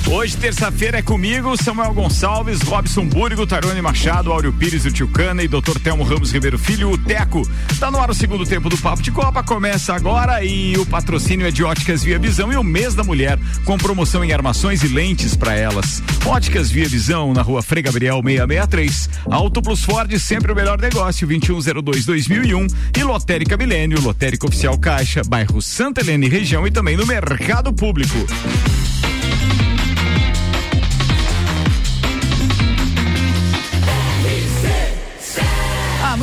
Hoje, terça-feira, é comigo, Samuel Gonçalves, Robson Búrigo, Tarone Machado, Áureo Pires, o Tio Cana e Dr. Telmo Ramos Ribeiro Filho, o Teco. Tá no ar o segundo tempo do Papo de Copa, começa agora e o patrocínio é de Óticas Via Visão e o mês da mulher, com promoção em armações e lentes para elas. Óticas Via Visão, na rua Frei Gabriel 663. Auto Plus Ford, sempre o melhor negócio, 2102-2001. E Lotérica Milênio, Lotérica Oficial Caixa, bairro Santa Helena e região e também no Mercado Público.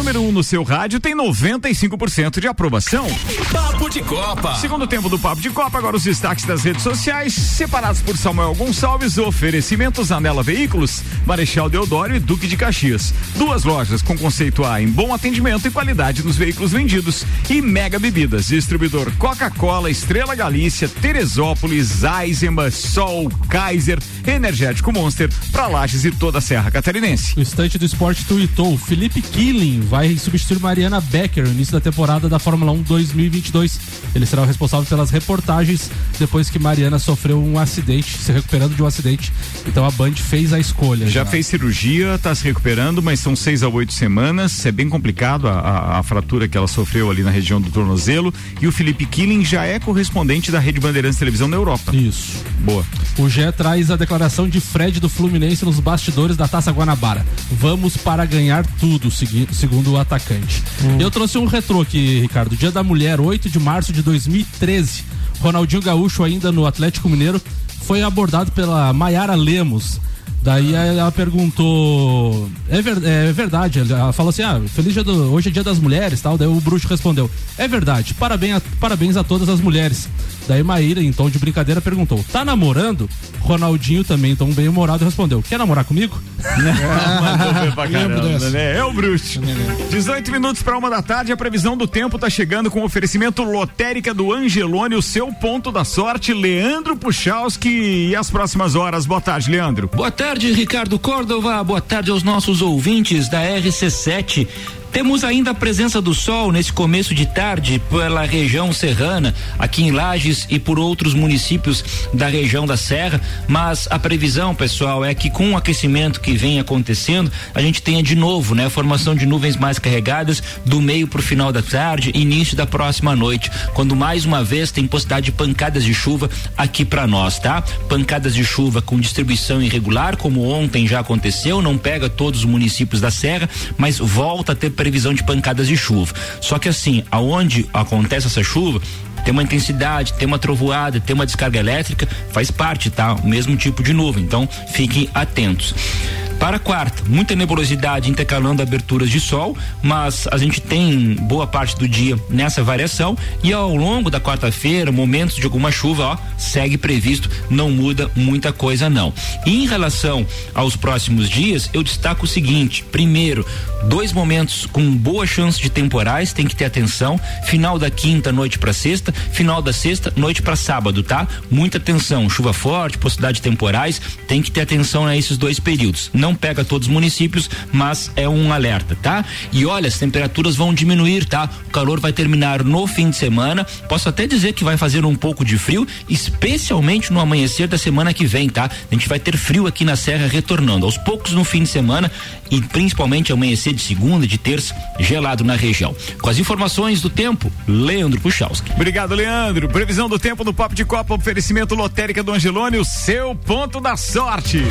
Número 1 um no seu rádio tem 95% de aprovação. Papo de Copa. Segundo tempo do Papo de Copa, agora os destaques das redes sociais, separados por Samuel Gonçalves, oferecimentos Anela Veículos, Marechal Deodoro e Duque de Caxias. Duas lojas com conceito A em bom atendimento e qualidade nos veículos vendidos. E Mega Bebidas, distribuidor Coca-Cola, Estrela Galícia, Teresópolis, Eisenbach, Sol, Kaiser, Energético Monster, para Lages e toda a Serra Catarinense. O estante do esporte tweetou: Felipe Killing vai substituir Mariana Becker no início da temporada da Fórmula 1 2022. Ele será o responsável pelas reportagens depois que Mariana sofreu um acidente, se recuperando de um acidente. Então a Band fez a escolha. Já, já. fez cirurgia, está se recuperando, mas são seis a oito semanas. É bem complicado a, a, a, fratura que ela sofreu ali na região do tornozelo. E o Felipe Killing já é correspondente da Rede Bandeirantes Televisão na Europa. Isso. Boa. O Gé traz a declaração de Fred do Fluminense nos bastidores da Taça Guanabara. Vamos para ganhar tudo, segundo segundo atacante. Eu trouxe um retrô aqui, Ricardo. Dia da Mulher, 8 de março de 2013. Ronaldinho Gaúcho, ainda no Atlético Mineiro, foi abordado pela Maiara Lemos. Daí ela perguntou. É, ver- é verdade. Ela falou assim: ah, feliz dia do, hoje é dia das mulheres tal. Daí o bruxo respondeu: É verdade, parabéns a, parabéns a todas as mulheres. Daí Maíra, em tom de brincadeira, perguntou: Tá namorando? Ronaldinho também, tom bem humorado, respondeu: Quer namorar comigo? Caramba, dessa. né? É o bruxo. 18 minutos para uma da tarde, a previsão do tempo tá chegando com oferecimento lotérica do Angelone, o seu ponto da sorte, Leandro Puchalski e as próximas horas. Boa tarde, Leandro. Boa tarde, Ricardo Córdova. Boa tarde aos nossos ouvintes da RC7. Temos ainda a presença do sol nesse começo de tarde pela região serrana, aqui em Lages e por outros municípios da região da Serra, mas a previsão, pessoal, é que com o aquecimento que vem acontecendo, a gente tenha de novo, né, formação de nuvens mais carregadas do meio para o final da tarde, início da próxima noite, quando mais uma vez tem possibilidade de pancadas de chuva aqui para nós, tá? Pancadas de chuva com distribuição irregular, como ontem já aconteceu, não pega todos os municípios da Serra, mas volta a ter previsão de pancadas de chuva. Só que assim, aonde acontece essa chuva, tem uma intensidade, tem uma trovoada, tem uma descarga elétrica, faz parte, tá? O mesmo tipo de nuvem. Então, fiquem atentos. Para quarta, muita nebulosidade intercalando aberturas de sol, mas a gente tem boa parte do dia nessa variação e ao longo da quarta-feira, momentos de alguma chuva, ó, segue previsto, não muda muita coisa não. E em relação aos próximos dias, eu destaco o seguinte: primeiro, dois momentos com boa chance de temporais, tem que ter atenção. Final da quinta, noite para sexta, final da sexta, noite para sábado, tá? Muita atenção, chuva forte, possibilidade de temporais, tem que ter atenção a esses dois períodos. Não pega todos os municípios, mas é um alerta, tá? E olha, as temperaturas vão diminuir, tá? O calor vai terminar no fim de semana. Posso até dizer que vai fazer um pouco de frio, especialmente no amanhecer da semana que vem, tá? A gente vai ter frio aqui na Serra retornando aos poucos no fim de semana e principalmente amanhecer de segunda, de terça, gelado na região. Com as informações do tempo, Leandro Puchalski. Obrigado, Leandro. Previsão do tempo no Papo de Copa, oferecimento lotérica do Angelone, o seu ponto da sorte.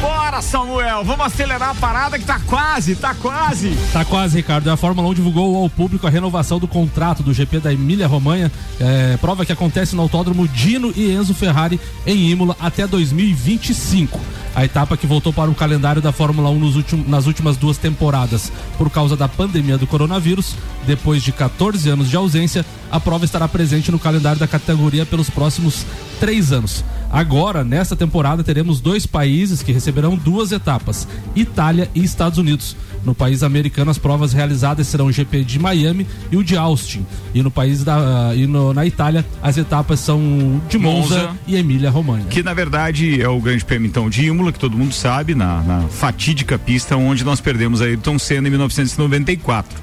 Bora, Samuel, vamos acelerar a parada que tá quase, tá quase. Tá quase, Ricardo. A Fórmula 1 divulgou ao público a renovação do contrato do GP da Emília Romanha, é, prova que acontece no Autódromo Dino e Enzo Ferrari em Imola até 2025. A etapa que voltou para o calendário da Fórmula 1 nos últimos- nas últimas duas temporadas por causa da pandemia do coronavírus. Depois de 14 anos de ausência, a prova estará presente no calendário da categoria pelos próximos três anos. Agora, nesta temporada, teremos dois países que receberão duas etapas: Itália e Estados Unidos. No país americano, as provas realizadas serão o GP de Miami e o de Austin. E no país da e no- na Itália, as etapas são de Monza, Monza. e Emília Romagna. Que na verdade é o grande prêmio então de Imola, que todo mundo sabe, na, na fatídica pista onde nós perdemos a Ayrton Senna em 1994.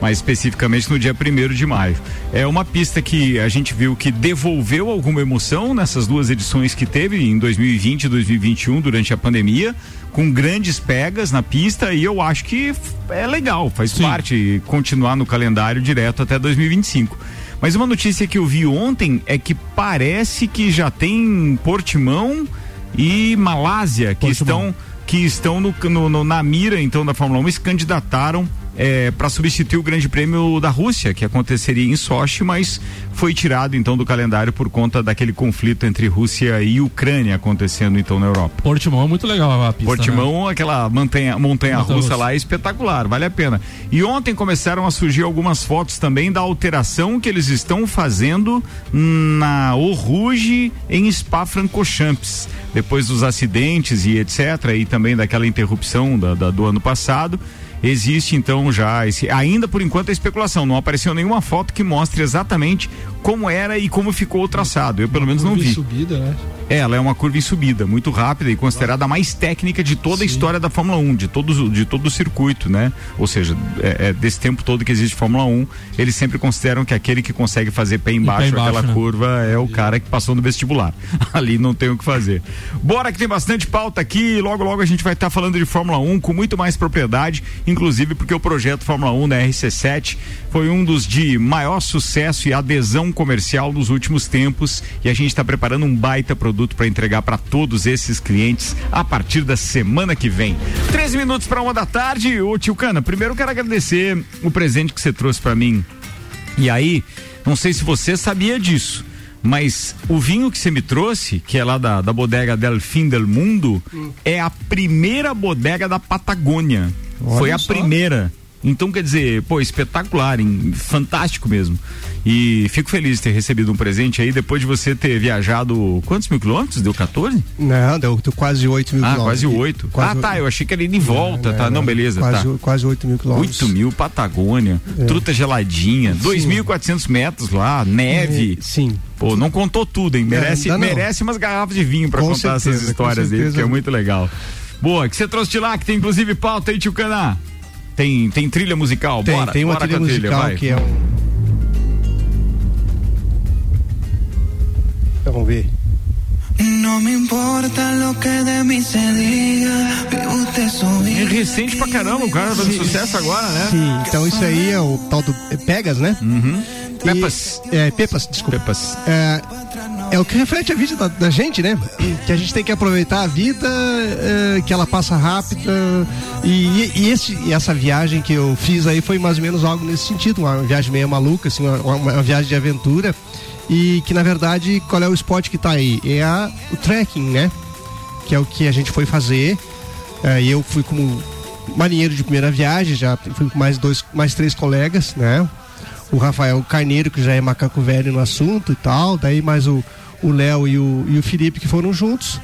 Mais especificamente no dia 1 de maio. É uma pista que a gente viu que devolveu alguma emoção nessas duas edições que teve em 2020 e 2021 durante a pandemia, com grandes pegas na pista e eu acho que é legal, faz parte continuar no calendário direto até 2025. Mas uma notícia que eu vi ontem é que parece que já tem Portimão e Malásia que estão que estão no, no- no- na mira então da Fórmula 1 e se candidataram para substituir o Grande Prêmio da Rússia que aconteceria em Sochi, mas foi tirado então do calendário por conta daquele conflito entre Rússia e Ucrânia acontecendo então na Europa. Portimão é muito legal a pista. Portimão, aquela montanha, montanha russa. lá é espetacular, vale a pena. E ontem começaram a surgir algumas fotos também da alteração que eles estão fazendo na Oruge em Spa-Francorchamps. Depois dos acidentes e etc. E também daquela interrupção da- da- do ano passado. Existe então já esse, ainda por enquanto a especulação, não apareceu nenhuma foto que mostre exatamente como era e como ficou o traçado. Eu pelo menos não vi. subida, né? É, Ela é uma curva em subida, muito rápida e considerada a mais técnica de toda a história da Fórmula 1, de, todos, de todo o circuito, né? Ou seja, é, é desse tempo todo que existe Fórmula 1, eles sempre consideram que aquele que consegue fazer pé embaixo, embaixo, aquela né? curva é o cara que passou no vestibular. Ali não tem o que fazer. Bora que tem bastante pauta aqui, logo logo a gente vai estar falando de Fórmula 1 com muito mais propriedade, inclusive porque o projeto Fórmula 1 da RC7 foi um dos de maior sucesso e adesão comercial nos últimos tempos e a gente está preparando um baita produto produto para entregar para todos esses clientes a partir da semana que vem. 13 minutos para uma da tarde. Ô tio Cana, primeiro eu quero agradecer o presente que você trouxe para mim. E aí, não sei se você sabia disso, mas o vinho que você me trouxe, que é lá da, da bodega Del Fim del Mundo, é a primeira bodega da Patagônia. Olha Foi a só. primeira. Então, quer dizer, pô, espetacular, hein? fantástico mesmo. E fico feliz de ter recebido um presente aí, depois de você ter viajado quantos mil quilômetros? Deu 14? Não, deu, deu quase 8 mil Ah, quilômetros. quase 8. Quase ah, tá, eu achei que era indo e volta, tá? Não, beleza, quase, tá. Quase 8 mil quilômetros. 8 mil, Patagônia, É. truta geladinha, 2.400 metros lá, neve. É, sim. Pô, não contou tudo, hein? Merece, não, não. merece umas garrafas de vinho pra Com contar certeza, essas histórias dele, certeza. que é muito legal. Boa, que você trouxe de lá, que tem inclusive pauta aí, tio Caná. Tem, tem trilha musical, Tem, bora. tem uma bora trilha musical vai. que é um. Então, Vamos ver. No me importa lo que de mí se diga. É recente pra caramba, o cara tá fazendo sucesso agora, né? Sim, então isso aí é o tal do Pegas, né? Uhum. E- Pepas. É, Pepas, desculpa. Pepas. É, é o que reflete a vida da, da gente, né? Que a gente tem que aproveitar a vida, é, que ela passa rápida. E, e esse, e essa viagem que eu fiz aí foi mais ou menos algo nesse sentido, uma viagem meio maluca, assim, uma, uma- uma viagem de aventura. E que na verdade, qual é o esporte que tá aí? É a, o trekking, né? Que é o que a gente foi fazer. É, e eu fui como marinheiro de primeira viagem, já fui com mais dois, mais três colegas, né? O Rafael Carneiro, que já é macaco velho no assunto e tal, daí mais o Léo e o, e o Felipe que foram juntos.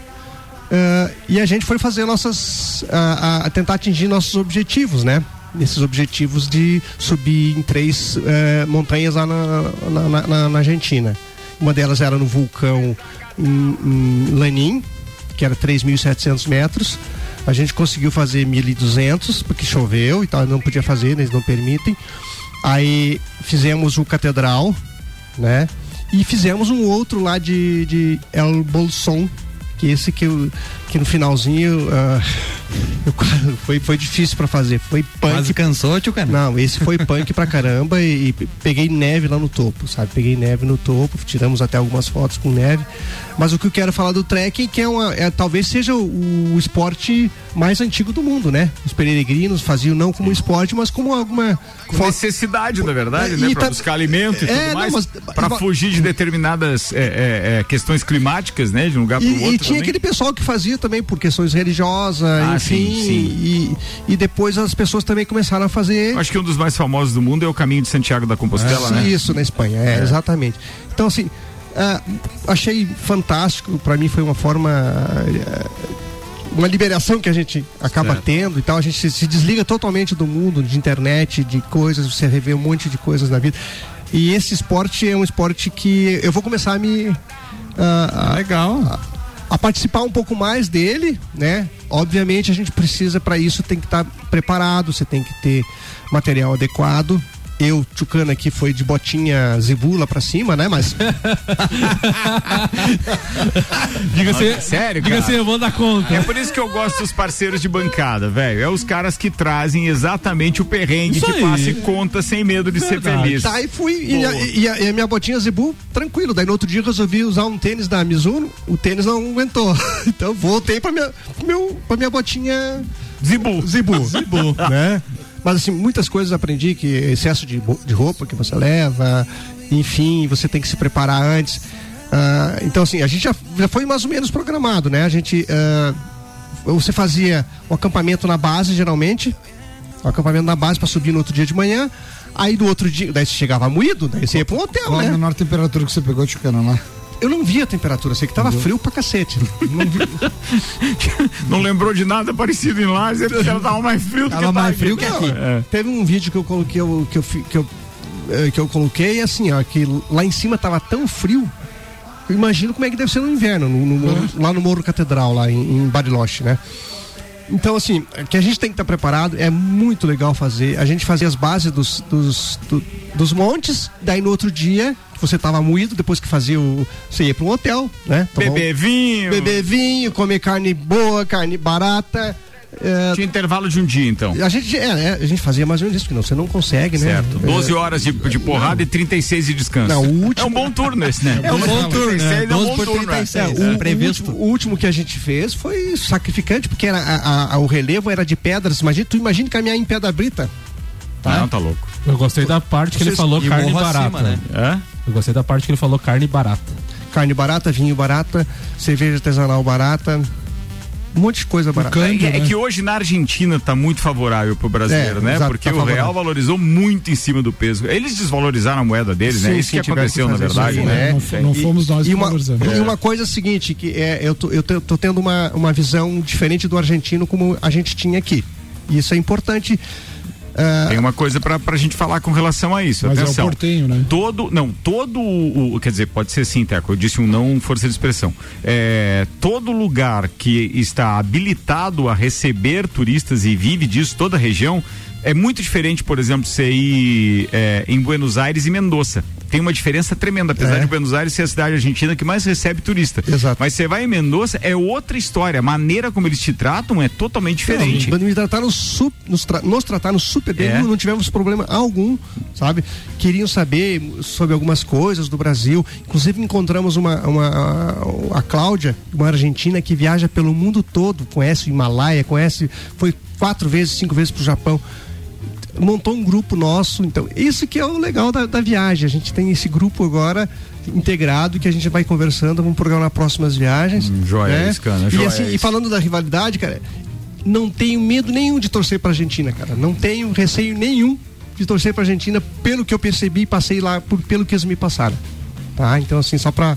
É, e a gente foi fazer nossas. A- a tentar atingir nossos objetivos, né? Nesses objetivos de subir em três é, montanhas lá na, na- na- na- na Argentina. Uma delas era no vulcão em, em Lanin, que era 3.700 metros. A gente conseguiu fazer 1.200, porque choveu e tal, não podia fazer, eles não permitem. Aí fizemos o Catedral, né? E fizemos um outro lá de, de El Bolson, que esse que, que no finalzinho ah, eu foi, foi difícil pra fazer. Foi punk. Quase cansou, tio cara? Não, esse foi punk pra caramba e, e peguei neve lá no topo, sabe? Peguei neve no topo, tiramos até algumas fotos com neve. Mas o que eu quero falar do trekking, que é uma, é, talvez seja o, o esporte mais antigo do mundo, né? Os peregrinos faziam não como esporte, mas como alguma Com necessidade, na verdade, É, né? Pra tá- buscar alimento e É, tudo não, mais. mas- pra fugir de determinadas é, é, é, questões climáticas, né? De um lugar pro E, outro. e tinha também. aquele pessoal que fazia também por questões religiosas, Ah, sim, sim. E, e depois as pessoas também começaram a fazer. Acho que um dos mais famosos do mundo é o Caminho de Santiago da Compostela, né? Isso, na Espanha, é, É. exatamente. Então, assim, ah, achei fantástico. Para mim foi uma forma. ah, uma liberação que a gente acaba Certo. tendo e tal, a gente se, se desliga totalmente do mundo, de internet, de coisas, você revê um monte de coisas na vida. E esse esporte é um esporte que eu vou começar a me. ah, a- Legal. a participar um pouco mais dele, né? Obviamente a gente precisa para isso tem que estar preparado, você tem que ter material adequado. Eu, Tchucana aqui foi de botinha zibula pra cima, né? Mas Diga-se, Sério, diga-se, cara? eu vou dar conta. É por isso que eu gosto dos parceiros de bancada, velho. É os caras que trazem exatamente o perrengue Isso que aí. passa e conta sem medo de ser Verdade. feliz. tá, e fui. E a, e a- e a minha botinha Zebu, tranquilo. Daí no outro dia eu resolvi usar um tênis da Mizuno, o tênis não aguentou. Então voltei pra minha, meu, pra minha botinha Zibu. Zibu. Zibu, né? Mas assim, muitas coisas aprendi que excesso de, de roupa que você leva, enfim, você tem que se preparar antes. Ah, então assim, a gente já, já foi mais ou menos programado, né? A gente ah, você fazia o acampamento na base geralmente, o acampamento na base para subir no outro dia de manhã. Aí do outro dia, daí você chegava moído, daí você ia para um hotel, Qual a né? menor temperatura que você pegou, Tchucana, lá? Eu não via a temperatura, sei que tava frio pra cacete. Não vi- Não lembrou de nada parecido em porque ela tava mais frio do Tava que mais aqui. frio que Não, aqui. é. Teve um vídeo que eu coloquei, que eu, que eu, eh, que eu coloquei, assim, ó, que lá em cima tava tão frio. Eu imagino como é que deve ser no inverno, no- no lá no Morro Catedral, lá em, em Bariloche, né? Então, assim, que a gente tem que estar preparado, é muito legal fazer. A gente fazia as bases dos, dos, do- dos montes, daí no outro dia, que você tava moído, depois que fazia o. Você ia para um hotel, né? Tomar Beber vinho. beber vinho, comer carne boa, carne barata. É, Tinha intervalo de um dia, então. A gente, é, é, a gente fazia mais ou menos isso, porque não, você não consegue, né? Certo. 12 É, horas de, de porrada e 36 de descanso. Não, o último- É um bom turno esse, né? É um bom turno, né? É um 12 bom turno. 36, é. é, o, último, o último que a gente fez foi sacrificante, porque era, a- a- o relevo era de pedras. Imagina, tu imagina caminhar em pedra brita. Tá? Não, tá louco. Eu gostei da parte que ele falou carne barata. acima, né? É? Eu gostei da parte que ele falou carne barata. Carne barata, vinho barata, cerveja artesanal barata, um monte de coisa barata. É, é que hoje na Argentina tá muito favorável pro brasileiro, É, né? exato, Porque tá o real favorável. valorizou muito em cima do peso. Eles desvalorizaram a moeda deles, né? Sim, Isso sim, que aconteceu, que na verdade, isso, né? né? Não, não fomos nós e que uma, valorizamos. e uma coisa é a seguinte, que é, eu, tô, eu tô, tô tendo uma, uma visão diferente do argentino como a gente tinha aqui. E isso é importante. Ah, Tem uma coisa pra, pra gente falar com relação a isso. Mas é o Atenção. portenho, né? Todo, não, todo o, o- quer dizer, pode ser sim, Teco, eu disse um não força de expressão. É, todo lugar que está habilitado a receber turistas e vive disso, toda a região, é muito diferente, por exemplo, você ir é, em Buenos Aires e Mendoza. Tem uma diferença tremenda, apesar É. de Buenos Aires ser a cidade argentina que mais recebe turista. Exato. Mas você vai em Mendoza, é outra história. A maneira como eles te tratam é totalmente diferente. Não, me trataram su- nos, tra- nos trataram super bem, É. não, tivemos problema algum, sabe? Queriam saber sobre algumas coisas do Brasil. Inclusive encontramos uma, uma a Cláudia, uma argentina que viaja pelo mundo todo, conhece o Himalaia, conhece, foi quatro vezes, cinco vezes pro Japão. Montou um grupo nosso, então isso que é o legal da, da viagem. A gente tem esse grupo agora integrado que a gente vai conversando, vamos programar próximas viagens. Hum, joia né? isso, cara, E joia assim, e falando da rivalidade, cara, não tenho medo nenhum de torcer pra Argentina, cara. Não tenho receio nenhum de torcer pra Argentina pelo que eu percebi e passei lá por, pelo que eles me passaram. Tá? Então, assim, só pra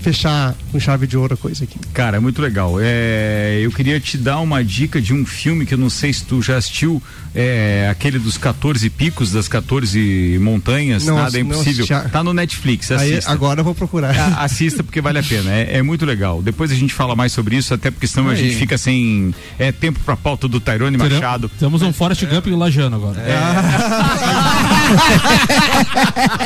fechar com chave de ouro a coisa aqui. Cara, é muito legal. É, eu queria te dar uma dica de um filme que eu não sei se tu já assistiu, é, aquele dos 14 picos, das 14 montanhas, Não nada é não impossível. a- Tá no Netflix, Aí, assista. agora eu vou procurar. A- assista porque vale a pena, é, é muito legal. Depois a gente fala mais sobre isso, até porque senão a Aí. gente fica sem é, tempo pra pauta do Tyrone Teremos- Machado. Temos um Forest Gump lajano agora.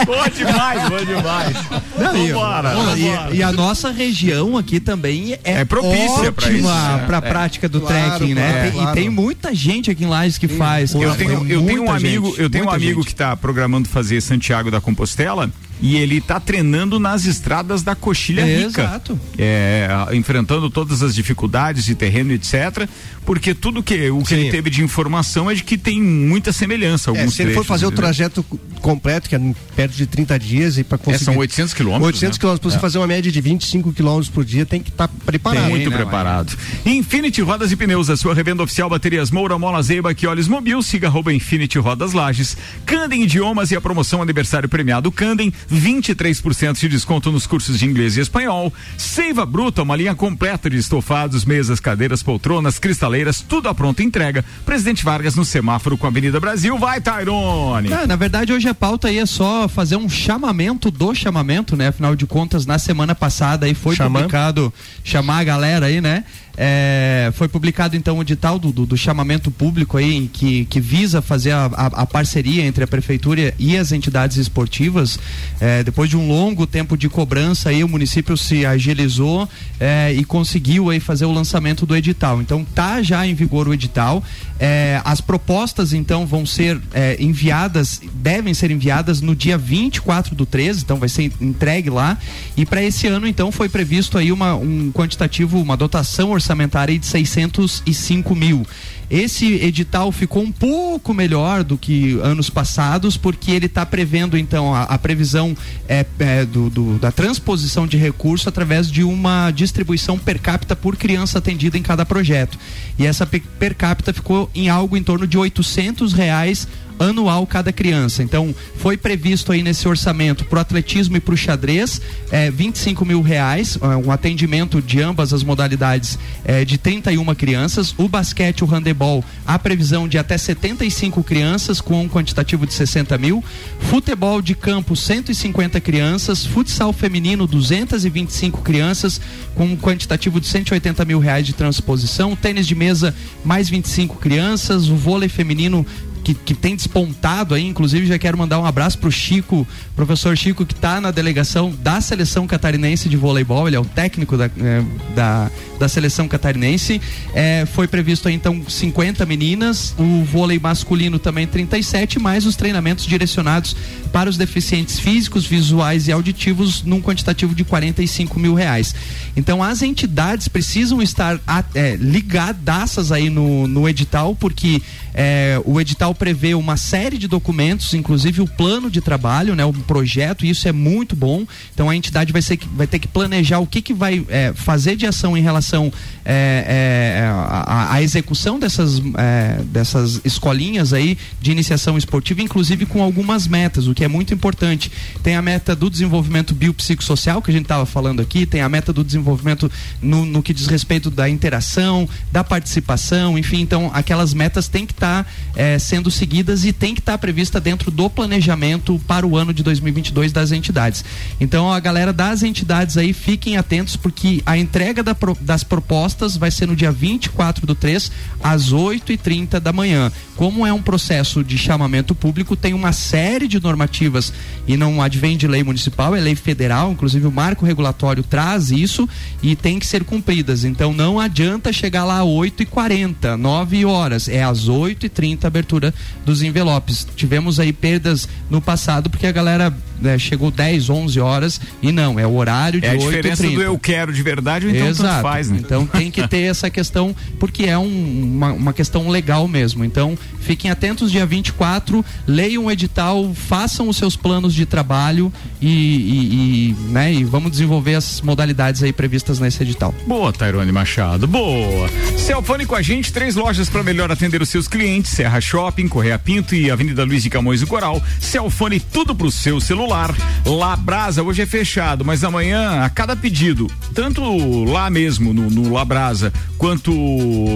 Boa demais, boa demais. Não, e- Vambora, e- vambora. E, a nossa região aqui também é, É propícia isso, né? pra É. prática do Claro, trekking, né? claro. E tem muita gente aqui em Lages que faz. Eu tenho, eu tenho um amigo, gente, eu tenho um amigo gente. que está programando fazer Santiago da Compostela e ele está treinando nas estradas da Coxilha É, Rica. exato. É, enfrentando todas as dificuldades de terreno, etc. Porque tudo que o que ele teve de informação é de que tem muita semelhança. É, Alguns se ele for trechos, fazer o entendeu? trajeto completo, que é perto de 30 dias, e para conseguir. É, são 800 quilômetros, 800 né? quilômetros, para você É. fazer uma média de 25 quilômetros por dia, tem que estar preparado. Muito preparado. Infinity Rodas e Pneus, a sua revenda oficial baterias Moura, Mola Zeiba, olhos mobil, siga arroba Infinity Rodas Lages. Candem Idiomas e a promoção aniversário premiado Candem, 23% de desconto nos cursos de inglês e espanhol. Seiva Bruta, uma linha completa de estofados, mesas, cadeiras, poltronas, cristaleiras, tudo à pronta entrega. Presidente Vargas no semáforo com a Avenida Brasil. Vai, Tyrone! Ah, na verdade, hoje a pauta aí é só fazer um chamamento do chamamento, né? Afinal de contas, na semana passada aí foi Chamar. publicado, chamar a galera aí, né? É, foi publicado então o edital do, do, do chamamento público aí que, que visa fazer a, a, a parceria entre a prefeitura e as entidades esportivas. É, depois de um longo tempo de cobrança aí o município se agilizou é, e conseguiu aí fazer o lançamento do edital. Então tá já em vigor o edital. É, as propostas então vão ser é, enviadas, devem ser enviadas no dia 24 do 13, então vai ser entregue lá. E para esse ano então foi previsto aí uma, um quantitativo, uma dotação orçamentária de 605 mil. Esse edital ficou um pouco melhor do que anos passados, porque ele está prevendo então a, a previsão é, é, do, do- da transposição de recurso através de uma distribuição per capita por criança atendida em cada projeto. E essa pe- per capita ficou em algo em torno de 800 reais anual cada criança. Então, foi previsto aí nesse orçamento para o atletismo e para o xadrez é, 25 mil reais, é, um atendimento de ambas as modalidades é, de 31 crianças. O basquete o handebol, a previsão de até 75 crianças com um quantitativo de 60 mil. Futebol de campo, 150 crianças. Futsal feminino, 225 crianças com um quantitativo de 180 mil reais de transposição. Tênis de mesa, mais 25 crianças. O vôlei feminino, que, que tem despontado aí, inclusive já quero mandar um abraço pro Chico, professor Chico, que está na delegação da seleção catarinense de voleibol, ele é o técnico da, é, da, da seleção catarinense. É, foi previsto aí, então 50 meninas, o vôlei masculino também 37, mais os treinamentos direcionados para os deficientes físicos, visuais e auditivos num quantitativo de 45 mil reais. Então as entidades precisam estar é, ligadaças aí no, no edital, porque é, o edital prevê uma série de documentos, inclusive o plano de trabalho, né, um projeto, e isso é muito bom. Então a entidade vai, ser, vai ter que planejar o que, que vai é, fazer de ação em relação é, à, à execução dessas, é, dessas escolinhas aí de iniciação esportiva, inclusive com algumas metas, o que é muito importante. Tem a meta do desenvolvimento biopsicossocial, que a gente estava falando aqui, tem a meta do desenvolvimento no, no que diz respeito da interação, da participação, enfim, então aquelas metas têm que estar tá, é, sendo seguidas e tem que estar tá prevista dentro do planejamento para o ano de 2022 das entidades. Então a galera das entidades aí fiquem atentos porque a entrega da, das propostas vai ser no dia 24 do 3 às 8h30 da manhã. Como é um processo de chamamento público, tem uma série de normativas e não advém de lei municipal, é lei federal, inclusive o marco regulatório traz isso e tem que ser cumpridas. Então não adianta chegar lá às 8h40, 9 horas, é às 8h30 a abertura dos envelopes. Tivemos aí perdas no passado porque a galera né, chegou 10, 11 horas e não, é o horário de É a 8 diferença do eu quero de verdade ou então Exato. faz, né? Então tem que ter essa questão, porque é um, uma, uma questão legal mesmo. Então fiquem atentos dia 24, leiam o edital, façam os seus planos de trabalho e, e, e, né, e vamos desenvolver as modalidades aí previstas nesse edital. Boa, Tairone Machado, boa. Celfone com a gente, três lojas para melhor atender os seus clientes: Serra Shopping, Correia Pinto e Avenida Luiz de Camões do Coral. Celfone, tudo pro seu celular. Labrasa, hoje é fechado, mas amanhã, a cada pedido, tanto lá mesmo no, no Labrasa, quanto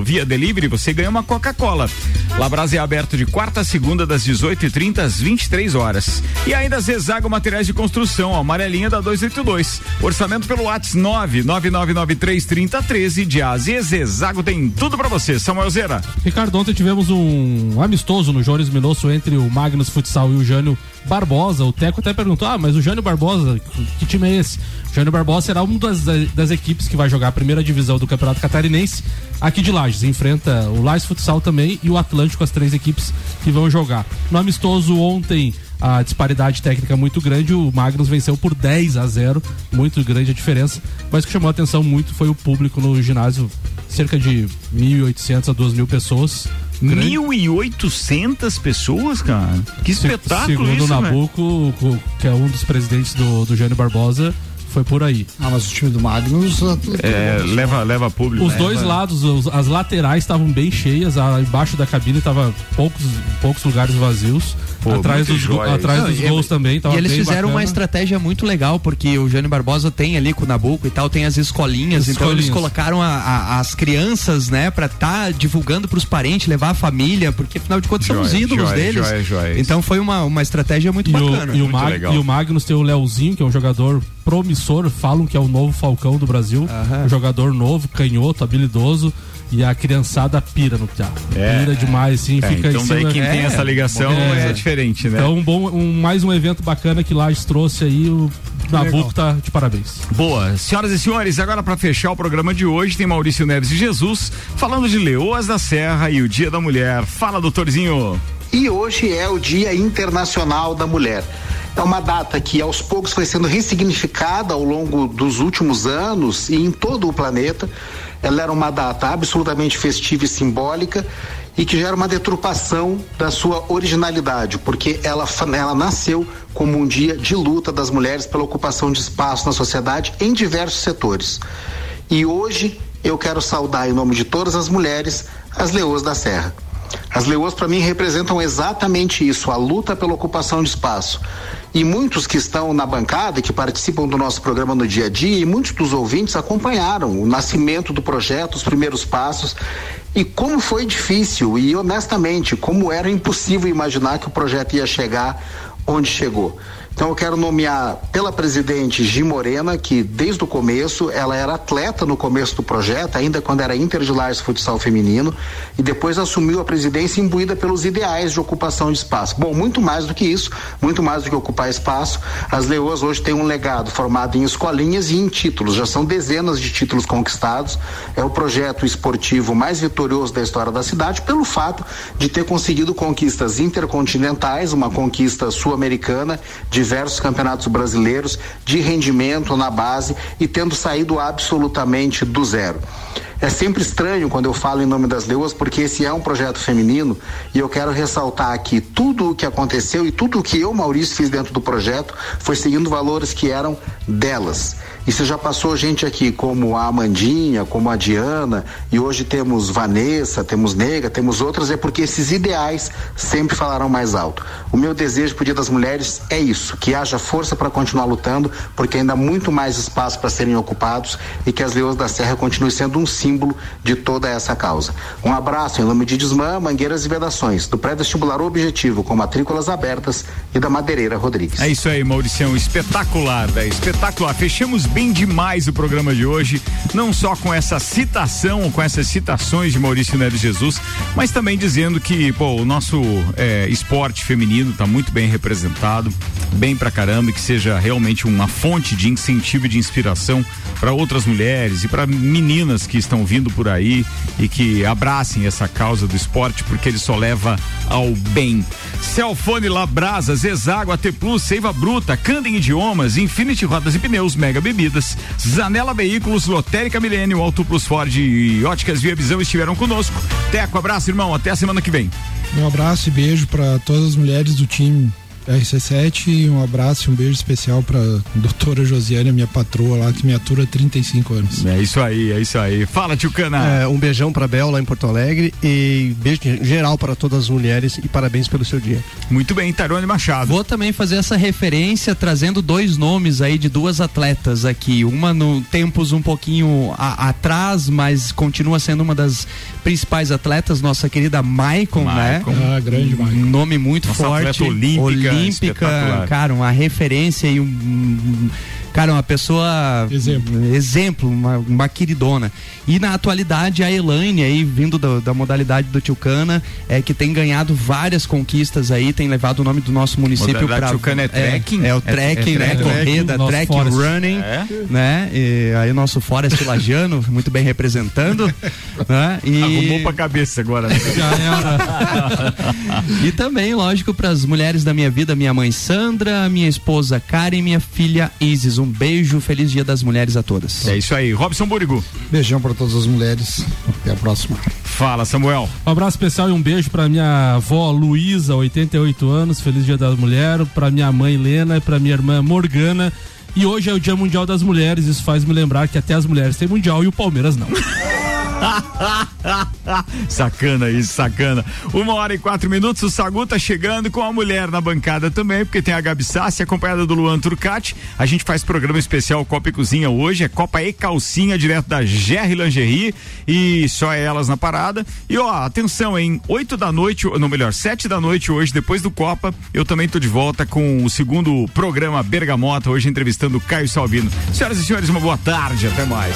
via delivery, você ganha uma Coca-Cola. Labrasa é aberto de quarta a segunda, das 18h30 às 23 horas. E ainda Zezago Materiais de Construção, amarelinha da 282. Orçamento pelo WhatsApp 999933013 de AZ. Zezago tem tudo para você. Samuel Zera. Ricardo, ontem tivemos um amistoso no Jones Minosso entre o Magnus Futsal e o Jânio Barbosa. O Teco até perguntou: ah, mas o Jânio Barbosa, que time é esse? O Jânio Barbosa será uma das, das equipes que vai jogar a primeira divisão do Campeonato Catarinense aqui de Lages. Enfrenta o Lages Futsal também e o Atlântico, as três equipes que vão jogar. No amistoso ontem, a disparidade técnica muito grande. O Magnus venceu por 10 a 0, muito grande a diferença. Mas o que chamou a atenção muito foi o público no ginásio, cerca de 1.800 a 2.000 pessoas. Grande. 1.800 pessoas, cara? Que espetáculo Segundo isso, o Nabuco, o- que é um dos presidentes do, do Jânio Barbosa, foi por aí. Ah, mas o time do Magnus. É, leva, leva público. Os né? dois lados, os- as laterais estavam bem cheias, a, embaixo da cabine tava poucos, poucos lugares vazios. Pô, atrás dos, go- atrás Não, dos e- gols também. Tava e eles bem fizeram uma bacana. estratégia muito legal, porque o Jânio Barbosa tem ali com o Nabuco e tal, tem as escolinhas, então eles colocaram a- a- as crianças, né, pra estar divulgando pros parentes, levar a família, porque afinal de contas são os Joia, ídolos joia, deles. joia, joia. Então foi uma, uma estratégia muito E bacana. o, e, o muito Mag- legal. e o Magnus tem o Leozinho, que é um jogador promissor, falam que é o novo Falcão do Brasil. Um jogador novo, canhoto, habilidoso. E a criançada pira no piá. É. Pira demais, sim. É, fica então em daí quem tem essa ligação é, diferente, né? Então, um bom, um, mais um evento bacana que Lages trouxe aí. O Nabuco tá de parabéns. Boa. Senhoras e senhores, agora para fechar o programa de hoje, tem Maurício Neves e Jesus falando de Leoas da Serra e o Dia da Mulher. Fala, doutorzinho. E hoje é o Dia Internacional da Mulher. É uma data que aos poucos foi sendo ressignificada ao longo dos últimos anos e em todo o planeta. Ela era uma data absolutamente festiva e simbólica e que gera uma deturpação da sua originalidade, porque ela, ela nasceu como um dia de luta das mulheres pela ocupação de espaço na sociedade em diversos setores. E hoje eu quero saudar em nome de todas as mulheres as leoas da Serra. As leoas para mim representam exatamente isso, a luta pela ocupação de espaço. E muitos que estão na bancada que participam do nosso programa no dia a dia, e muitos dos ouvintes acompanharam o nascimento do projeto, os primeiros passos, e como foi difícil, e honestamente, como era impossível imaginar que o projeto ia chegar onde chegou. Então eu quero nomear pela presidente Gi Morena, que desde o começo, ela era atleta no começo do projeto, ainda quando era Inter de Futsal Feminino, e depois assumiu a presidência imbuída pelos ideais de ocupação de espaço. Bom, muito mais do que isso, muito mais do que ocupar espaço, as leoas hoje têm um legado formado em escolinhas e em títulos, já são dezenas de títulos conquistados. É o projeto esportivo mais vitorioso da história da cidade pelo fato de ter conseguido conquistas intercontinentais, uma conquista sul-americana, diversos campeonatos brasileiros de rendimento na base e tendo saído absolutamente do zero. É sempre estranho quando eu falo em nome das leoas, porque esse é um projeto feminino e eu quero ressaltar aqui tudo o que aconteceu e tudo o que eu, Maurício, fiz dentro do projeto foi seguindo valores que eram delas. Você já passou gente aqui como a Amandinha, como a Diana, e hoje temos Vanessa, temos Nega, temos outras, é porque esses ideais sempre falarão mais alto. O meu desejo pro Dia das Mulheres é isso, que haja força para continuar lutando, porque ainda há muito mais espaço para serem ocupados e que as Leões da Serra continuem sendo um símbolo de toda essa causa. Um abraço em nome de Desmã, Mangueiras e Vedações, do pré-vestibular Objetivo, com matrículas abertas, e da Madeireira Rodrigues. É isso aí, Mauricião, espetacular, velho, espetacular. Fechamos bem demais o programa de hoje, não só com essa citação, com essas citações de Maurício Neves Jesus, mas também dizendo que, pô, o nosso é, esporte feminino está muito bem representado, bem pra caramba, e que seja realmente uma fonte de incentivo e de inspiração para outras mulheres e para meninas que estão vindo por aí e que abracem essa causa do esporte, porque ele só leva ao bem. Celfone Labrasa, Zezago, AT Plus, Seiva Bruta, Candem Idiomas, Infinity Rodas e Pneus, Mega Bebidas, Zanela Veículos, Lotérica Milênio, Auto Plus Ford e Óticas Via Visão estiveram conosco. Teco, abraço, irmão. Até a semana que vem. Um abraço e beijo para todas as mulheres do time RC7 e um abraço e um beijo especial pra doutora Josiane, minha patroa lá, que me atura há 35 anos. É isso aí, é isso aí. Fala, tio Cana. É, um beijão pra Bel lá em Porto Alegre e beijo geral para todas as mulheres e parabéns pelo seu dia. Muito bem, Tarone Machado. Vou também fazer essa referência trazendo dois nomes aí de duas atletas aqui. Uma no tempos um pouquinho a- atrás, mas continua sendo uma das principais atletas, nossa querida Maicon, né? Ah, grande Maicon. Um nome muito Nossa forte. atleta olímpica, olímpica, espetacular. cara, uma referência e um- cara, uma pessoa exemplo, exemplo uma, uma queridona. E na atualidade a Elaine aí vindo da, da modalidade do Tilcana, é que tem ganhado várias conquistas aí, tem levado o nome do nosso município para Tilcana é trekking? É, o É- trekking, é né? trekking. Corrida, trekking, Forest. running, É? né? E aí o nosso Forest Lajano, muito bem representando, né? E Arrumou pra cabeça agora. né? e também, lógico, para as mulheres da minha vida, minha mãe Sandra, minha esposa Karen e minha filha Isis. Um beijo, feliz dia das mulheres a todas. É isso aí. Robson Burigo. Beijão para todas as mulheres. Até a próxima. Fala, Samuel. Um abraço especial e um beijo pra minha avó Luísa, 88 anos, feliz dia da mulher, pra minha mãe Lena e pra minha irmã Morgana. E hoje é o Dia Mundial das Mulheres, isso faz me lembrar que até as mulheres têm mundial e o Palmeiras não. sacana isso, sacana. Uma hora e quatro minutos, o Sagu tá chegando com a mulher na bancada também, porque tem a Gabi Sassi, acompanhada do Luan Turcati. A gente faz programa especial Copa e Cozinha hoje, é Copa e Calcinha, direto da GR Lingerie, e só elas na parada. E ó, atenção, em oito da noite, ou não melhor, sete da noite hoje, depois do Copa, eu também tô de volta com o segundo programa Bergamota, hoje entrevistando o Caio Salvino. Senhoras e senhores, uma boa tarde, até mais.